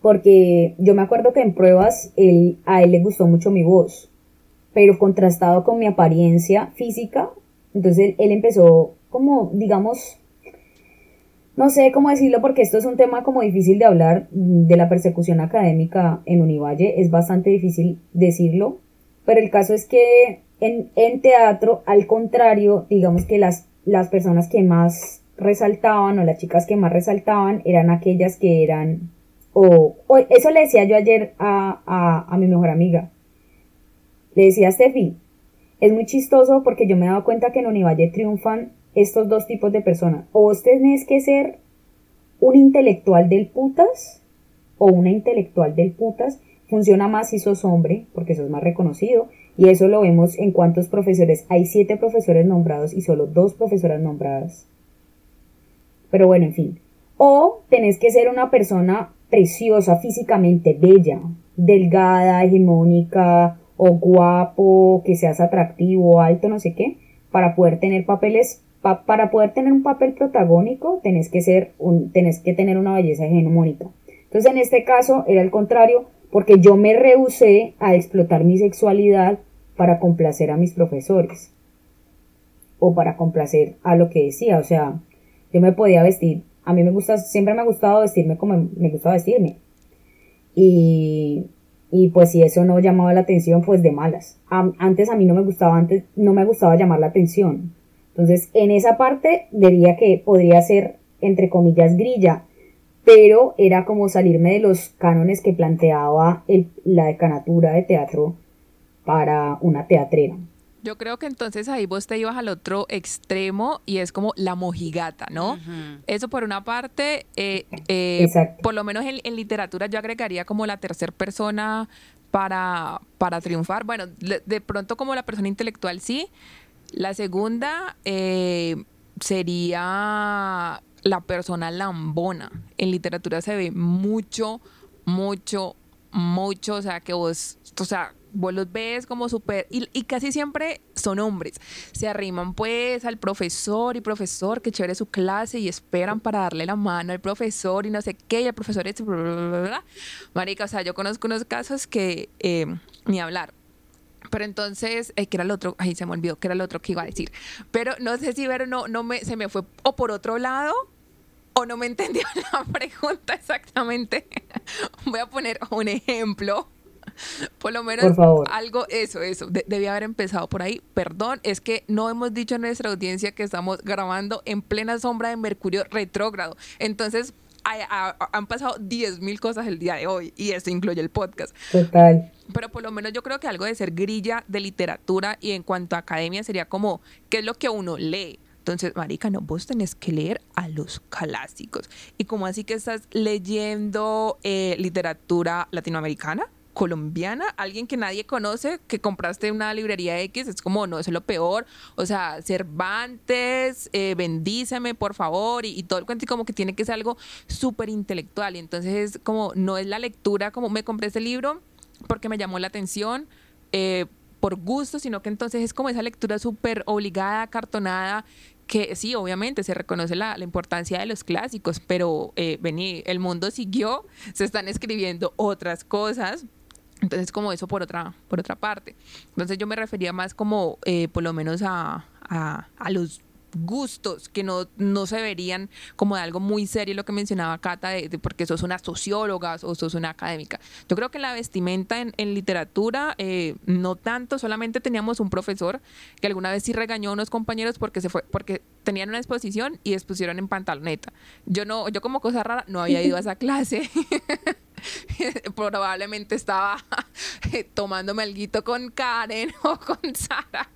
porque yo me acuerdo que en pruebas él, a él le gustó mucho mi voz, pero contrastado con mi apariencia física, entonces él, él empezó como, digamos, no sé cómo decirlo porque esto es un tema como difícil de hablar de la persecución académica en Univalle, es bastante difícil decirlo, pero el caso es que en, en teatro, al contrario, digamos que las, las personas que más resaltaban o las chicas que más resaltaban eran aquellas que eran, o, eso le decía yo ayer a, a, a mi mejor amiga, le decía a Steffi, es muy chistoso porque yo me he dado cuenta que en Univalle triunfan estos dos tipos de personas. O vos tenés que ser un intelectual del putas o una intelectual del putas. Funciona más si sos hombre, porque sos más reconocido. Y eso lo vemos en cuántos profesores. Hay siete profesores nombrados y solo dos profesoras nombradas. Pero bueno, en fin. O tenés que ser una persona preciosa, físicamente bella, delgada, hegemónica, o guapo, que seas atractivo, alto, no sé qué, para poder tener papeles, pa- para poder tener un papel protagónico, tenés que ser un, tenés que tener una belleza hegemónica. Entonces, en este caso era el contrario, porque yo me rehusé a explotar mi sexualidad para complacer a mis profesores o para complacer a lo que decía, o sea, yo me podía vestir, a mí me gusta, siempre me ha gustado vestirme como me gustaba vestirme. Y, y pues si eso no llamaba la atención, pues de malas. Antes a mí no me gustaba, antes no me gustaba llamar la atención. Entonces, en esa parte diría que podría ser, entre comillas, grilla, pero era como salirme de los cánones que planteaba el- la decanatura de teatro para una teatrera. Yo creo que entonces ahí vos te ibas al otro extremo y es como la mojigata, ¿no? Eso por una parte, eh, eh, Exacto. por lo menos en, en literatura yo agregaría como la tercera persona para, para triunfar. Bueno, le- de pronto como la persona intelectual sí. La segunda eh, sería la persona lambona. En literatura se ve mucho, mucho, mucho, o sea, que vos, o sea, vos los ves como súper, y, y casi siempre son hombres. Se arriman pues al profesor y profesor, que chévere su clase, y esperan para darle la mano al profesor y no sé qué, y el profesor es... bla, bla, bla. Marica, o sea, yo conozco unos casos que eh, ni hablar. Pero entonces, eh, ¿qué era el otro? Ay, se me olvidó que era el otro que iba a decir. Pero no sé si ver no, no me, se me fue o por otro lado o no me entendió la pregunta exactamente. Voy a poner un ejemplo. Por lo menos Por favor. algo, eso, eso. de- debía haber empezado por ahí. Perdón, es que no hemos dicho a nuestra audiencia que estamos grabando en plena sombra de Mercurio retrógrado. Entonces, han pasado 10.000 cosas el día de hoy y eso incluye el podcast. Total. Pero por lo menos yo creo que algo de ser grilla de literatura y en cuanto a academia sería como, ¿qué es lo que uno lee? Entonces, marica, no, vos tenés que leer a los clásicos. ¿Y como así que estás leyendo eh, literatura latinoamericana? Colombiana, alguien que nadie conoce, que compraste en una librería X, es como, no, eso es lo peor, o sea, Cervantes, eh, bendíceme, por favor, y, y todo el cuento, y como que tiene que ser algo súper intelectual, y entonces como, no es la lectura, como me compré este libro porque me llamó la atención, eh, por gusto, sino que entonces es como esa lectura súper obligada, cartonada, que sí, obviamente se reconoce la, la importancia de los clásicos, pero eh, vení, el mundo siguió, se están escribiendo otras cosas. Entonces, como eso por otra, por otra parte. Entonces, yo me refería más como, eh, por lo menos, a, a, a los gustos que no, no se verían como de algo muy serio lo que mencionaba Cata de, de porque sos una socióloga o sos una académica. Yo creo que la vestimenta en, en literatura eh, no tanto, solamente teníamos un profesor que alguna vez sí regañó a unos compañeros porque se fue porque tenían una exposición y expusieron en pantaloneta. Yo no yo como cosa rara no había ido a esa clase. Probablemente estaba tomándome alguito con Karen o con Sara.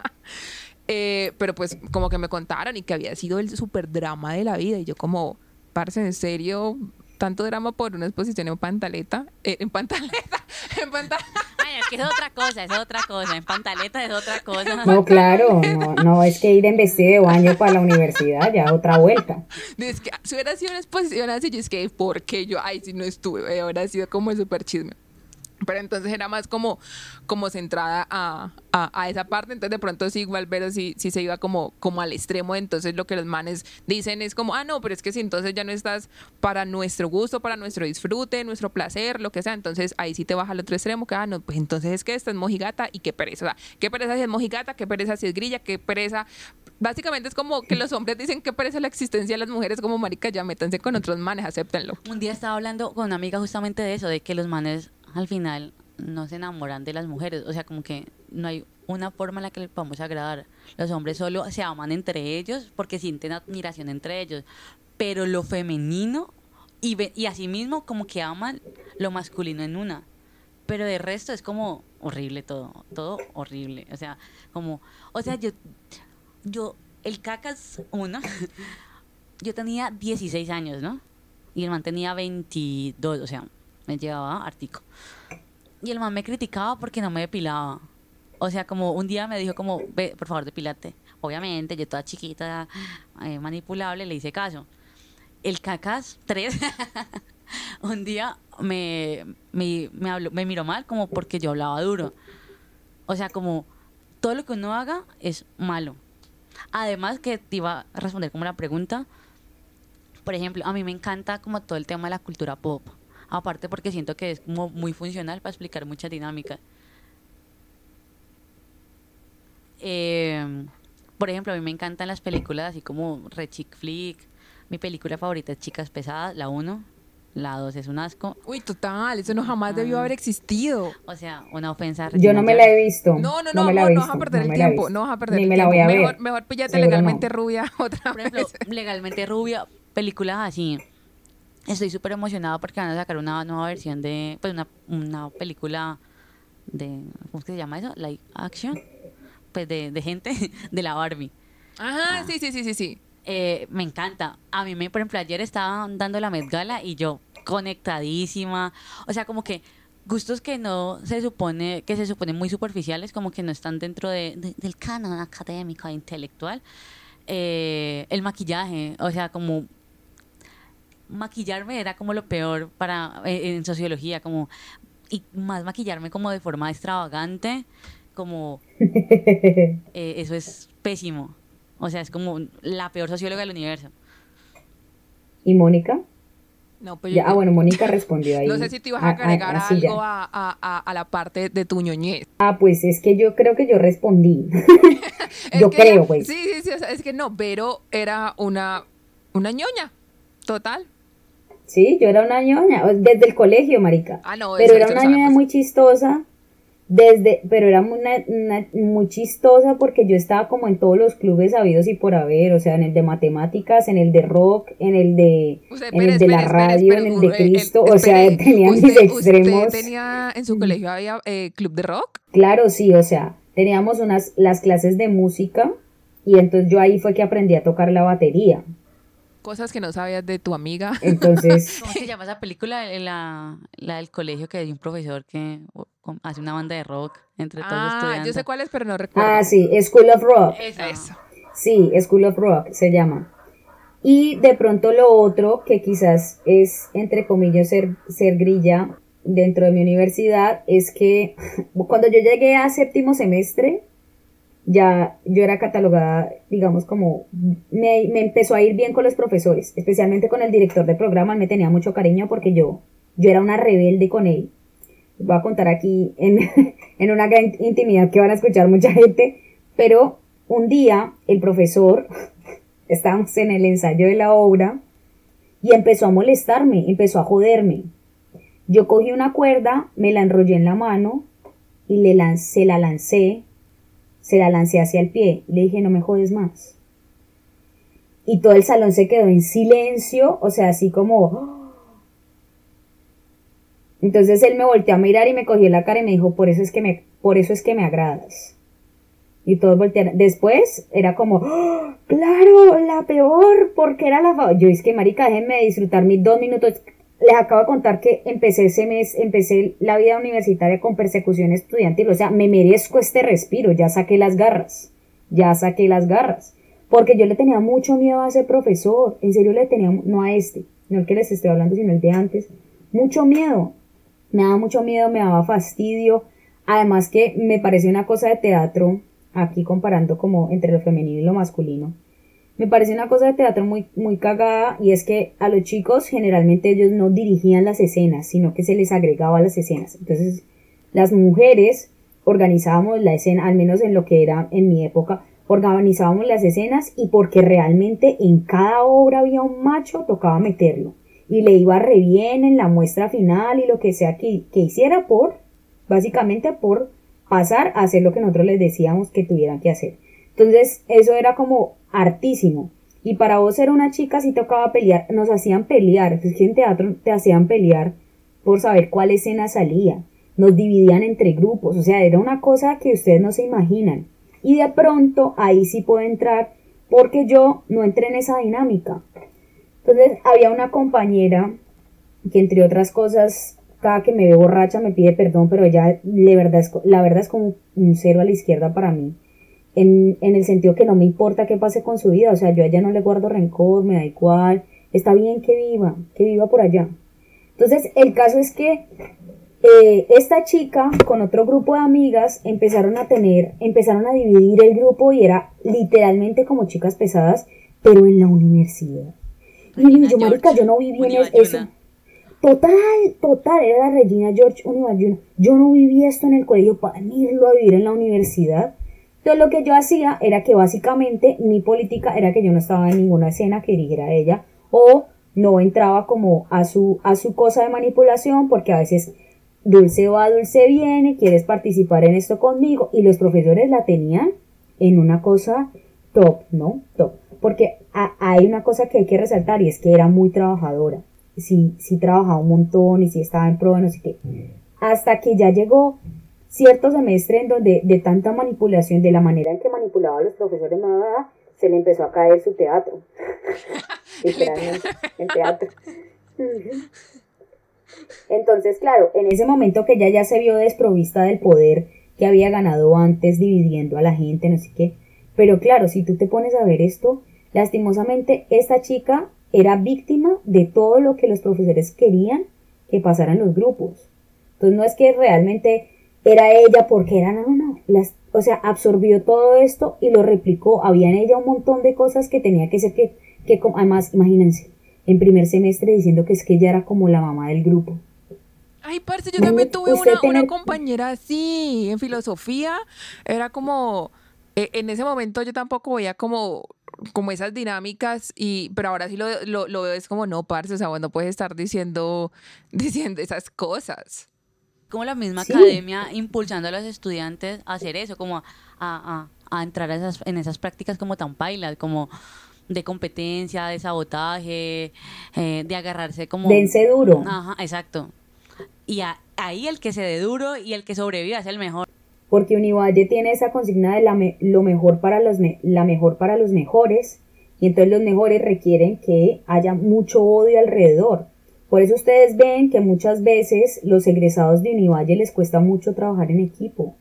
Eh, pero pues como que me contaron y que había sido el super drama de la vida y yo como, parce, en serio, tanto drama por una exposición en pantaleta, eh, en pantaleta, en pantaleta. Ay, es que es otra cosa, es otra cosa. En pantaleta es otra cosa. No, claro, no, no es que ir en vestido de baño para la universidad, ya otra vuelta. Es que si hubiera sido una exposición así, yo es que, ¿por qué yo? Ay, si no estuve, ahora sido como el super chisme. Pero entonces era más como, como centrada a, a, a esa parte. Entonces de pronto sí, igual Vero sí, sí se iba como, como al extremo. Entonces lo que los manes dicen es como, ah, no, pero es que si entonces ya no estás para nuestro gusto, para nuestro disfrute, nuestro placer, lo que sea. Entonces ahí sí te baja al otro extremo, que, ah, no, pues entonces es que esta es mojigata y qué pereza. O sea, qué pereza si es mojigata, qué pereza si es grilla, qué pereza. Básicamente es como que los hombres dicen que pereza la existencia de las mujeres como marica, ya métanse con otros manes, acéptenlo. Un día estaba hablando con una amiga justamente de eso, de que los manes al final no se enamoran de las mujeres. O sea, como que no hay una forma en la que les podamos agradar. Los hombres solo se aman entre ellos porque sienten admiración entre ellos. Pero lo femenino y, y asimismo como que aman lo masculino en una. Pero de resto es como horrible todo, todo horrible. O sea, como, o sea, yo, yo, el cacas uno, yo tenía 16 años, ¿no? Y el man tenía 22, o sea, me llevaba artico. Y el man me criticaba porque no me depilaba. O sea, como un día me dijo como, ve, por favor, depilate. Obviamente, yo toda chiquita, eh, manipulable, le hice caso. El cacas 3, un día me, me, me, habló- me miró mal como porque yo hablaba duro. O sea, como todo lo que uno haga es malo. Además que te iba a responder como la pregunta, por ejemplo, a mí me encanta como todo el tema de la cultura pop. Aparte porque siento que es como muy funcional para explicar muchas dinámicas. Eh, por ejemplo, a mí me encantan las películas así como Red Chick Flick. Mi película favorita es Chicas Pesadas, la 1. La 2 es un asco. Uy, total, eso no jamás debió haber existido. O sea, una ofensa. a Yo no me la he visto. No, no, no, me la he amor, no vas a perder no el tiempo, no vas a perder Ni el me la tiempo. voy a mejor, ver. mejor píllate Seguro legalmente no. rubia otra Por ejemplo, vez. legalmente rubia, películas así. Estoy súper emocionada porque van a sacar una nueva versión de, pues una, una película de, ¿cómo es que se llama eso? Live action, pues de, de gente, de la Barbie. Ajá, sí, sí, sí, sí, sí. Eh, me encanta. A mí, me, por ejemplo, ayer estaban dando la Met Gala y yo conectadísima. O sea, como que gustos que no se supone, que se suponen muy superficiales, como que no están dentro de, de- del canon académico e intelectual. Eh, el maquillaje, o sea, como maquillarme era como lo peor para eh, en sociología, como y más maquillarme como de forma extravagante, como eh, eso es pésimo. O sea, es como la peor socióloga del universo. ¿Y Mónica? No, pues Ya, yo- ah, bueno, Mónica respondió ahí. no sé si te ibas a Ah, ah, agregar algo a, a- a- a la parte de tu ñoñez. Ah, pues es que yo creo que yo respondí. Es yo que creo, pues. Sí, sí, sí, o sea, es que no, Vero era una, una ñoña, total. Sí, yo era una ñoña, desde el colegio, marica. Ah, no, pero era una ñoña muy chistosa, desde, pero era una, una- muy chistosa porque yo estaba como en todos los clubes habidos y por haber, o sea, en el de matemáticas, en el de rock, en el de, en el de la espere, radio, espere, en el de eh, eh, Cristo, o sea, tenía mis extremos. ¿Usted tenía en su colegio había eh, club de rock? Claro, sí, o sea, teníamos unas, las clases de música y entonces yo ahí fue que aprendí a tocar la batería. Cosas que no sabías de tu amiga. Entonces, ¿Cómo se llama esa película? La, la del colegio que hay un profesor que hace una banda de rock entre todos los Ah, estudiantes. yo sé cuál es, pero no recuerdo. ah, sí, School of Rock. Esa. Eso. Sí, School of Rock se llama. Y de pronto lo otro, que quizás es, entre comillas, ser, ser grilla dentro de mi universidad, es que cuando yo llegué a séptimo semestre, ya yo era catalogada, digamos, como, me, me empezó a ir bien con los profesores, especialmente con el director de programa, me tenía mucho cariño porque yo, yo era una rebelde con él. Voy a contar aquí en, en una gran intimidad que van a escuchar mucha gente, pero un día el profesor, estábamos en el ensayo de la obra, y empezó a molestarme, empezó a joderme. Yo cogí una cuerda, me la enrollé en la mano y le lan- se la lancé, se la lancé hacia el pie. Le dije, no me jodes más. Y todo el salón se quedó en silencio, o sea, así como... Entonces él me volteó a mirar y me cogió la cara y me dijo, por eso es que me, por eso es que me agradas. Y todos voltearon. Después era como, ¡Oh! claro, la peor, porque era la fa-". Yo es que, marica, déjenme disfrutar mis dos minutos. Les acabo de contar que empecé ese mes, empecé la vida universitaria con persecución estudiantil. O sea, me merezco este respiro. Ya saqué las garras. Ya saqué las garras. Porque yo le tenía mucho miedo a ese profesor. En serio le tenía, no a este, no el que les estoy hablando, sino el de antes. Mucho miedo. Me daba mucho miedo, me daba fastidio. Además que me pareció una cosa de teatro, aquí comparando como entre lo femenino y lo masculino. Me pareció una cosa de teatro muy, muy cagada y es que a los chicos generalmente ellos no dirigían las escenas, sino que se les agregaba las escenas. Entonces las mujeres organizábamos la escena, al menos en lo que era en mi época, organizábamos las escenas y porque realmente en cada obra había un macho, tocaba meterlo. Y le iba re bien en la muestra final y lo que sea que, que hiciera por, básicamente por pasar a hacer lo que nosotros les decíamos que tuvieran que hacer. Entonces, eso era como hartísimo. Y para vos ser una chica si tocaba pelear, nos hacían pelear, es que en teatro te hacían pelear por saber cuál escena salía. Nos dividían entre grupos, o sea, era una cosa que ustedes no se imaginan. Y de pronto ahí sí puedo entrar porque yo no entré en esa dinámica. Entonces había una compañera que entre otras cosas, cada que me ve borracha me pide perdón, pero ella verdad es, la verdad es como un cero a la izquierda para mí. En, en el sentido que no me importa qué pase con su vida, o sea, yo a ella no le guardo rencor, me da igual, está bien que viva, que viva por allá. Entonces, el caso es que eh, esta chica con otro grupo de amigas empezaron a tener, empezaron a dividir el grupo y era literalmente como chicas pesadas, pero en la universidad. Y yo, marica, yo no viví en Univa es- eso. Total, total, era la Regina George Univalle. Yo no viví esto en el colegio para irlo a vivir en la universidad. Entonces lo que yo hacía era que básicamente mi política era que yo no estaba en ninguna escena que dirigiera ella o no entraba como a su, a su cosa de manipulación porque a veces dulce va, dulce viene, quieres participar en esto conmigo y los profesores la tenían en una cosa top, ¿no? Top. Porque a- hay una cosa que hay que resaltar y es que era muy trabajadora. Sí, sí trabajaba un montón y sí estaba en de no sé qué. Hasta que ya llegó cierto semestre en donde de tanta manipulación, de la manera en que manipulaba a los profesores, bla, se le empezó a caer su teatro. Literalmente, el teatro. Entonces, claro, en ese momento que ella ya se vio desprovista del poder que había ganado antes dividiendo a la gente, no sé qué. Pero claro, si tú te pones a ver esto, lastimosamente esta chica era víctima de todo lo que los profesores querían que pasaran los grupos. Entonces no es que realmente era ella porque era, no, no, las, o sea, absorbió todo esto y lo replicó. Había en ella un montón de cosas que tenía que ser que, que además, imagínense, en primer semestre diciendo que es que ella era como la mamá del grupo. Ay, parce, yo también tuve una, una, compañera así en filosofía. Era como, e, en ese momento yo tampoco veía como, como esas dinámicas, y, pero ahora sí lo, lo, lo veo, es como, no, parce, o sea, bueno, puedes estar diciendo, diciendo esas cosas. Como la misma academia impulsando a los estudiantes a hacer eso, como a, a, a entrar a esas, en esas prácticas como tan pailas, como de competencia, de sabotaje, eh, de agarrarse como... Dense duro. Ajá, exacto. Y ahí el que se dé duro y el que sobreviva es el mejor. Porque Univalle tiene esa consigna de la lo mejor para los la mejor para los mejores y entonces los mejores requieren que haya mucho odio alrededor. Por eso ustedes ven que muchas veces los egresados de Univalle les cuesta mucho trabajar en equipo,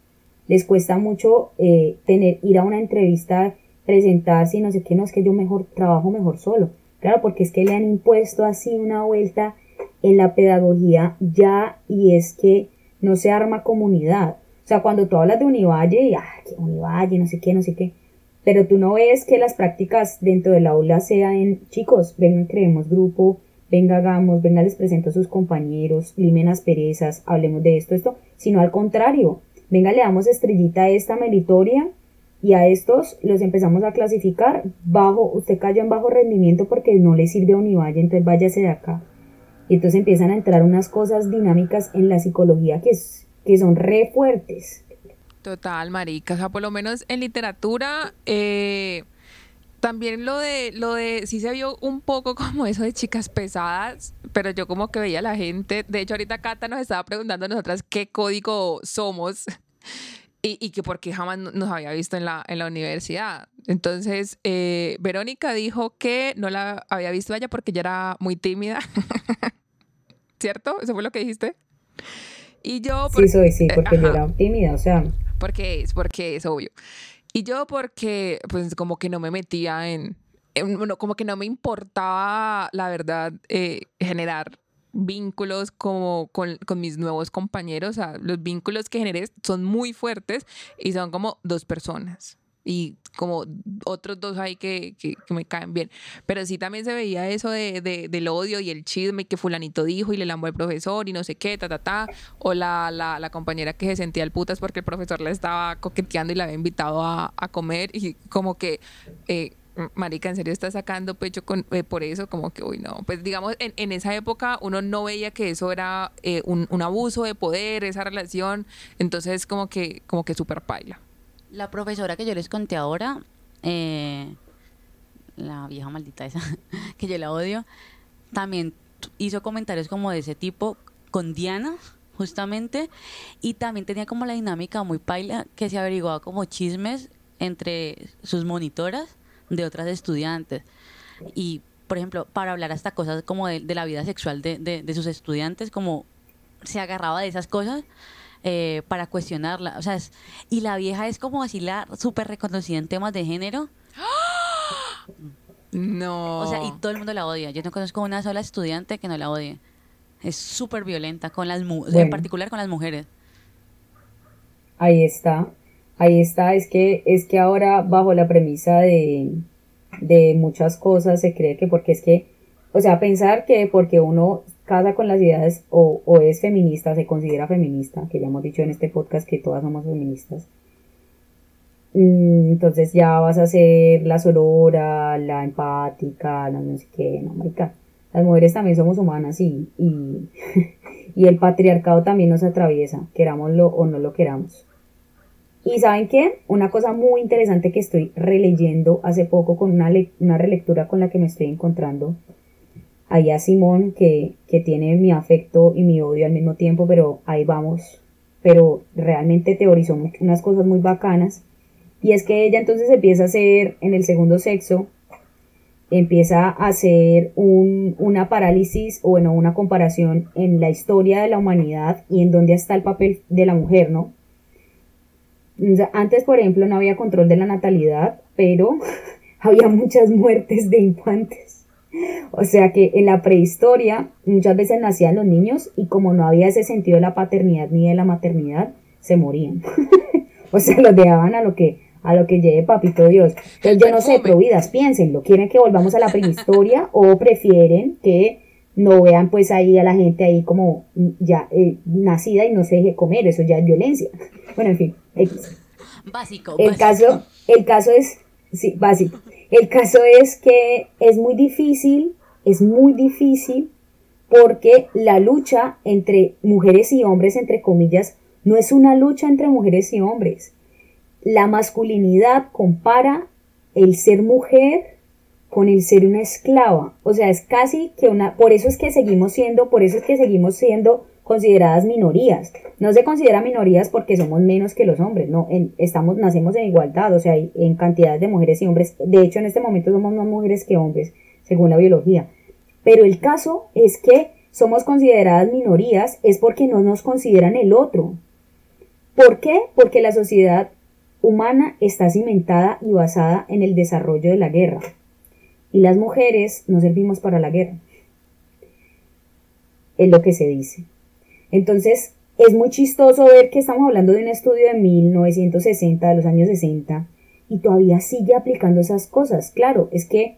les cuesta mucho eh, tener ir a una entrevista, presentarse y no sé qué, no es que yo mejor trabajo mejor solo. Claro, porque es que le han impuesto así una vuelta en la pedagogía ya y es que no se arma comunidad. O sea, cuando tú hablas de Univalle, y, ah, que Univalle, no sé qué, no sé qué, pero tú no ves que las prácticas dentro del aula sean, chicos, vengan, creemos grupo, venga, hagamos, venga, les presento a sus compañeros, limen perezas, hablemos de esto, esto, sino al contrario, venga, le damos estrellita a esta meritoria y a estos los empezamos a clasificar bajo, usted cayó en bajo rendimiento porque no le sirve a Univalle, entonces váyase de acá. Y entonces empiezan a entrar unas cosas dinámicas en la psicología que, es, que son re fuertes. Total, marica. O sea, por lo menos en literatura, eh, también lo de, lo de, sí se vio un poco como eso de chicas pesadas, pero yo como que veía a la gente. De hecho, ahorita Cata nos estaba preguntando a nosotras qué código somos y, y que por qué jamás nos había visto en la, en la universidad. Entonces, eh, Verónica dijo que no la había visto a ella porque ella era muy tímida. ¿Cierto? ¿Eso fue lo que dijiste? Y yo... sí, soy, sí, porque yo era tímida, o sea... Porque es, porque es obvio. Y yo porque, pues, como que no me metía en... bueno, como que no me importaba, la verdad, eh, generar vínculos como con, con, mis nuevos compañeros. O sea, los vínculos que generé son muy fuertes y son como dos personas y como otros dos ahí que, que, me caen bien. Pero sí también se veía eso de, de, del odio y el chisme que fulanito dijo y le lambó al profesor y no sé qué, ta, ta, ta. O la, la, la compañera que se sentía al putas porque el profesor le estaba coqueteando y la había invitado a, a comer y como que... Eh, marica, en serio está sacando pecho con, eh, por eso, como que, uy, no. Pues digamos, en, en esa época uno no veía que eso era eh, un, un, abuso de poder, esa relación, entonces como que, como que súper paila. La profesora que yo les conté ahora, eh, la vieja maldita esa, que yo la odio, también hizo comentarios como de ese tipo con Diana, justamente, y también tenía como la dinámica muy paila que se averiguaba como chismes entre sus monitoras de otras estudiantes. Y, por ejemplo, para hablar hasta cosas como de, la vida sexual de, de sus estudiantes, como se agarraba de esas cosas eh, para cuestionarla. O sea, y la vieja es como así la súper reconocida en temas de género. No. O sea, y todo el mundo la odia. Yo no conozco una sola estudiante que no la odie. Es súper violenta con las en particular con las mujeres. Ahí está. Ahí está, es que es que ahora bajo la premisa de de muchas cosas se cree que porque es que o sea, pensar que porque uno casa con las ideas o, o, es feminista, se considera feminista, que ya hemos dicho en este podcast que todas somos feministas. Mm, entonces ya vas a ser la sorora, la empática, la no sé qué, no, marica. Las mujeres también somos humanas y, y, y el patriarcado también nos atraviesa, querámoslo o no lo queramos. Y ¿saben qué? Una cosa muy interesante que estoy releyendo hace poco con una, una relectura con la que me estoy encontrando ahí a Simón que, que tiene mi afecto y mi odio al mismo tiempo, pero ahí vamos. Pero realmente teorizó unas cosas muy bacanas. Y es que ella entonces empieza a ser en el segundo sexo, empieza a hacer un, una parálisis o bueno, una comparación en la historia de la humanidad y en dónde está el papel de la mujer, ¿no? Antes, por ejemplo, no había control de la natalidad, pero había muchas muertes de infantes. O sea que en la prehistoria muchas veces nacían los niños y como no había ese sentido de la paternidad ni de la maternidad, se morían. o sea, los dejaban a lo que a lo que lleve papito Dios. Entonces yo no sé, providas, piénsenlo, ¿quieren que volvamos a la prehistoria o prefieren que no vean pues ahí a la gente ahí como ya eh, nacida y no se deje comer, eso ya es violencia. Bueno, en fin, Básico. El caso, el caso es, sí, básico. El caso es que es muy difícil, es muy difícil porque la lucha entre mujeres y hombres, entre comillas, no es una lucha entre mujeres y hombres. La masculinidad compara el ser mujer con el ser una esclava. O sea, es casi que una, por eso es que seguimos siendo, por eso es que seguimos siendo consideradas minorías. No se considera minorías porque somos menos que los hombres, no, estamos, nacemos en igualdad, o sea, hay, en cantidades de mujeres y hombres. De hecho, en este momento somos más mujeres que hombres, según la biología. Pero el caso es que somos consideradas minorías es porque no nos consideran el otro. ¿Por qué? Porque la sociedad humana está cimentada y basada en el desarrollo de la guerra. Y las mujeres no servimos para la guerra. Es lo que se dice. Entonces, es muy chistoso ver que estamos hablando de un estudio de 1960, de los años 60, y todavía sigue aplicando esas cosas. Claro, es que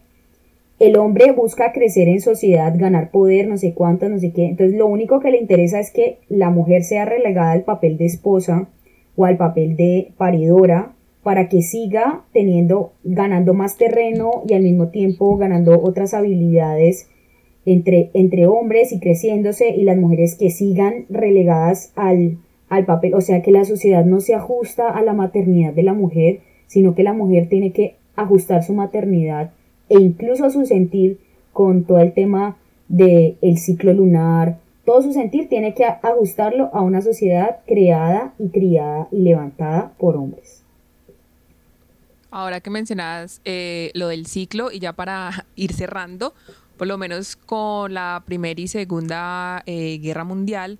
el hombre busca crecer en sociedad, ganar poder, no sé cuánto, no sé qué. Entonces, lo único que le interesa es que la mujer sea relegada al papel de esposa o al papel de paridora para que siga teniendo, ganando más terreno y al mismo tiempo ganando otras habilidades entre, entre hombres y creciéndose y las mujeres que sigan relegadas al, al papel, o sea que la sociedad no se ajusta a la maternidad de la mujer, sino que la mujer tiene que ajustar su maternidad e incluso su sentir con todo el tema del el ciclo lunar, todo su sentir tiene que ajustarlo a una sociedad creada y criada y levantada por hombres. Ahora que mencionas eh, lo del ciclo y ya para ir cerrando, por lo menos con la Primera y Segunda eh, Guerra Mundial,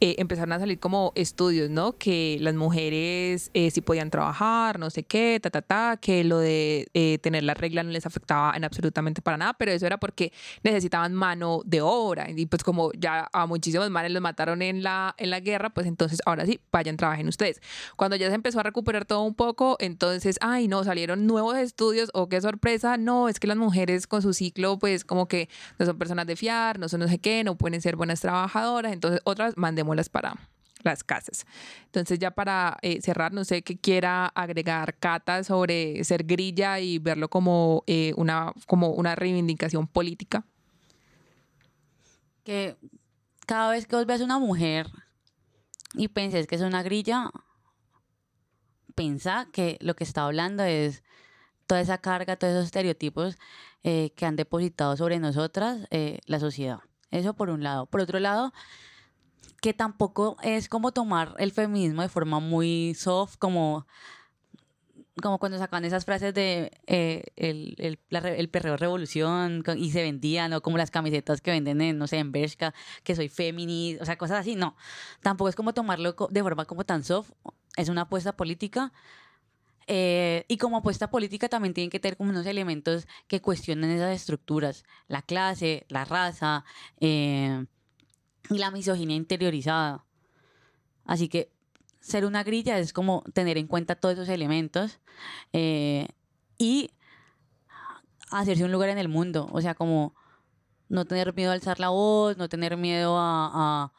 eh, empezaron a salir como estudios, ¿no? Que las mujeres eh, sí podían trabajar, no sé qué, ta, ta, ta, que lo de eh, tener la regla no les afectaba en absolutamente para nada, pero eso era porque necesitaban mano de obra. Y pues como ya a muchísimos manes los mataron en la, en la guerra, pues entonces ahora sí, vayan, trabajen ustedes. Cuando ya se empezó a recuperar todo un poco, entonces, ay, no, salieron nuevos estudios, o oh, qué sorpresa, no, es que las mujeres con su ciclo, pues como que no son personas de fiar, no son no sé qué, no pueden ser buenas trabajadoras, entonces otras mandemos para las casas. Entonces ya para eh, cerrar, no sé qué quiera agregar Cata sobre ser grilla y verlo como, eh, una, como una reivindicación política. Que cada vez que vos ves una mujer y penses que es una grilla, piensa que lo que está hablando es toda esa carga, todos esos estereotipos eh, que han depositado sobre nosotras la sociedad. Eso por un lado. Por otro lado, que tampoco es como tomar el feminismo de forma muy soft, como, como cuando sacan esas frases de eh, el, el, el, perreo revolución y se vendían, o como las camisetas que venden en, no sé, en Bershka, que soy feminista, o sea, cosas así, no. Tampoco es como tomarlo de forma como tan soft, es una apuesta política. Eh, y como apuesta política también tienen que tener como unos elementos que cuestionen esas estructuras, la clase, la raza, eh, y la misoginia interiorizada. Así que ser una grilla es como tener en cuenta todos esos elementos eh, y hacerse un lugar en el mundo. O sea, como no tener miedo a alzar la voz, no tener miedo a,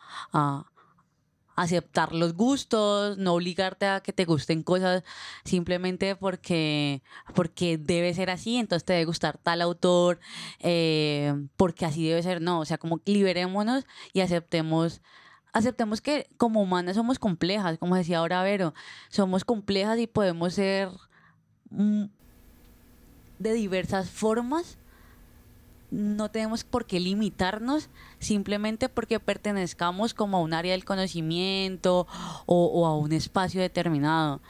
aceptar los gustos, no obligarte a que te gusten cosas simplemente porque, porque debe ser así, entonces te debe gustar tal autor, eh, porque así debe ser, no, o sea, como liberémonos y aceptemos aceptemos que como humanas somos complejas, como decía ahora Vero, somos complejas y podemos ser mm, de diversas formas no tenemos por qué limitarnos simplemente porque pertenezcamos como a un área del conocimiento o, a un espacio determinado.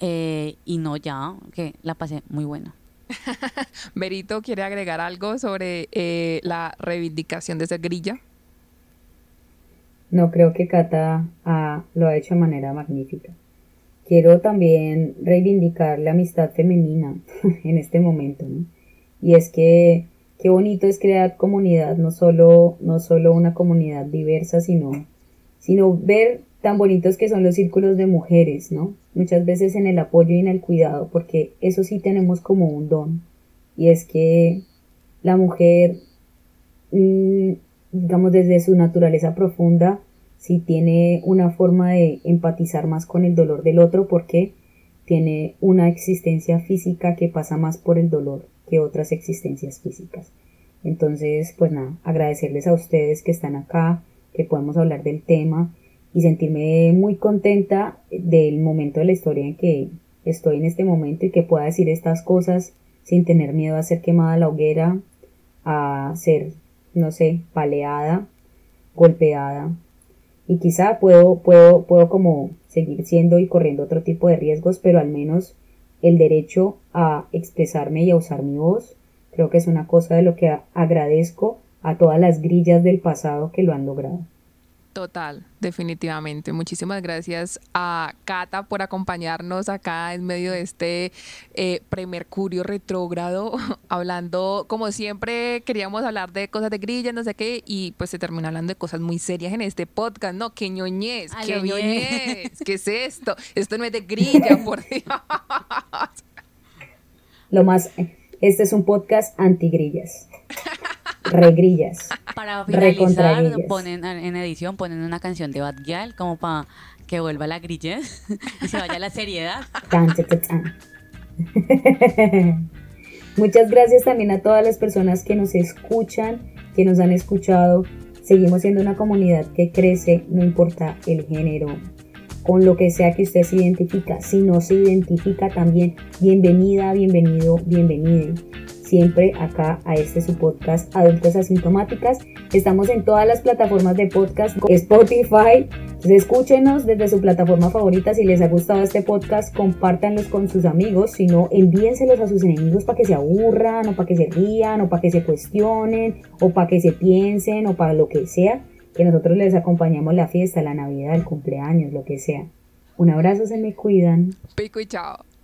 Eh, y no ya, que la pasé muy bueno. Berito, ¿quiere agregar algo sobre eh, la reivindicación de ser grilla? No, creo que Cata ah, lo ha hecho de manera magnífica. Quiero también reivindicar la amistad femenina en este momento, ¿no? Y es que qué bonito es crear comunidad, no solo, no solo una comunidad diversa, sino, sino ver tan bonitos que son los círculos de mujeres, ¿no? Muchas veces en el apoyo y en el cuidado, porque eso sí tenemos como un don. Y es que la mujer, mm, digamos desde su naturaleza profunda, sí tiene una forma de empatizar más con el dolor del otro porque tiene una existencia física que pasa más por el dolor que otras existencias físicas. Entonces, pues nada, agradecerles a ustedes que están acá, que podemos hablar del tema y sentirme muy contenta del momento de la historia en que estoy en este momento y que pueda decir estas cosas sin tener miedo a ser quemada a la hoguera, a ser, no sé, paleada, golpeada. Y quizá puedo, puedo, puedo como seguir siendo y corriendo otro tipo de riesgos, pero al menos el derecho a expresarme y a usar mi voz, creo que es una cosa de lo que agradezco a todas las grillas del pasado que lo han logrado. Total, definitivamente. Muchísimas gracias a Cata por acompañarnos acá en medio de este eh, premercurio retrógrado, hablando, como siempre, queríamos hablar de cosas de grilla, no sé qué, y pues se termina hablando de cosas muy serias en este podcast, ¿no? ¡Qué ñoñez! ¡Qué ñoñez! ¿Qué es esto? Esto no es de grilla, por Dios. Lo más, este es un podcast anti-grillas regrillas. Para finalizar, ponen en edición ponen una canción de Bad Gyal como para que vuelva la grilla y se vaya la seriedad. Muchas gracias también a todas las personas que nos escuchan, que nos han escuchado. Seguimos siendo una comunidad que crece, no importa el género, con lo que sea que usted se identifica. Si no se identifica también, bienvenida, bienvenido, bienvenida siempre acá a este su podcast Adultas Asintomáticas. Estamos en todas las plataformas de podcast, Spotify. escúchenos desde su plataforma favorita. Si les ha gustado este podcast, compártanlos con sus amigos. Si no, envíenselos a sus enemigos para que se aburran, o para que se rían, o para que se cuestionen, o para que se piensen, o para lo que sea. Que nosotros les acompañamos la fiesta, la Navidad, el cumpleaños, lo que sea. Un abrazo, se me cuidan. Pico y chao.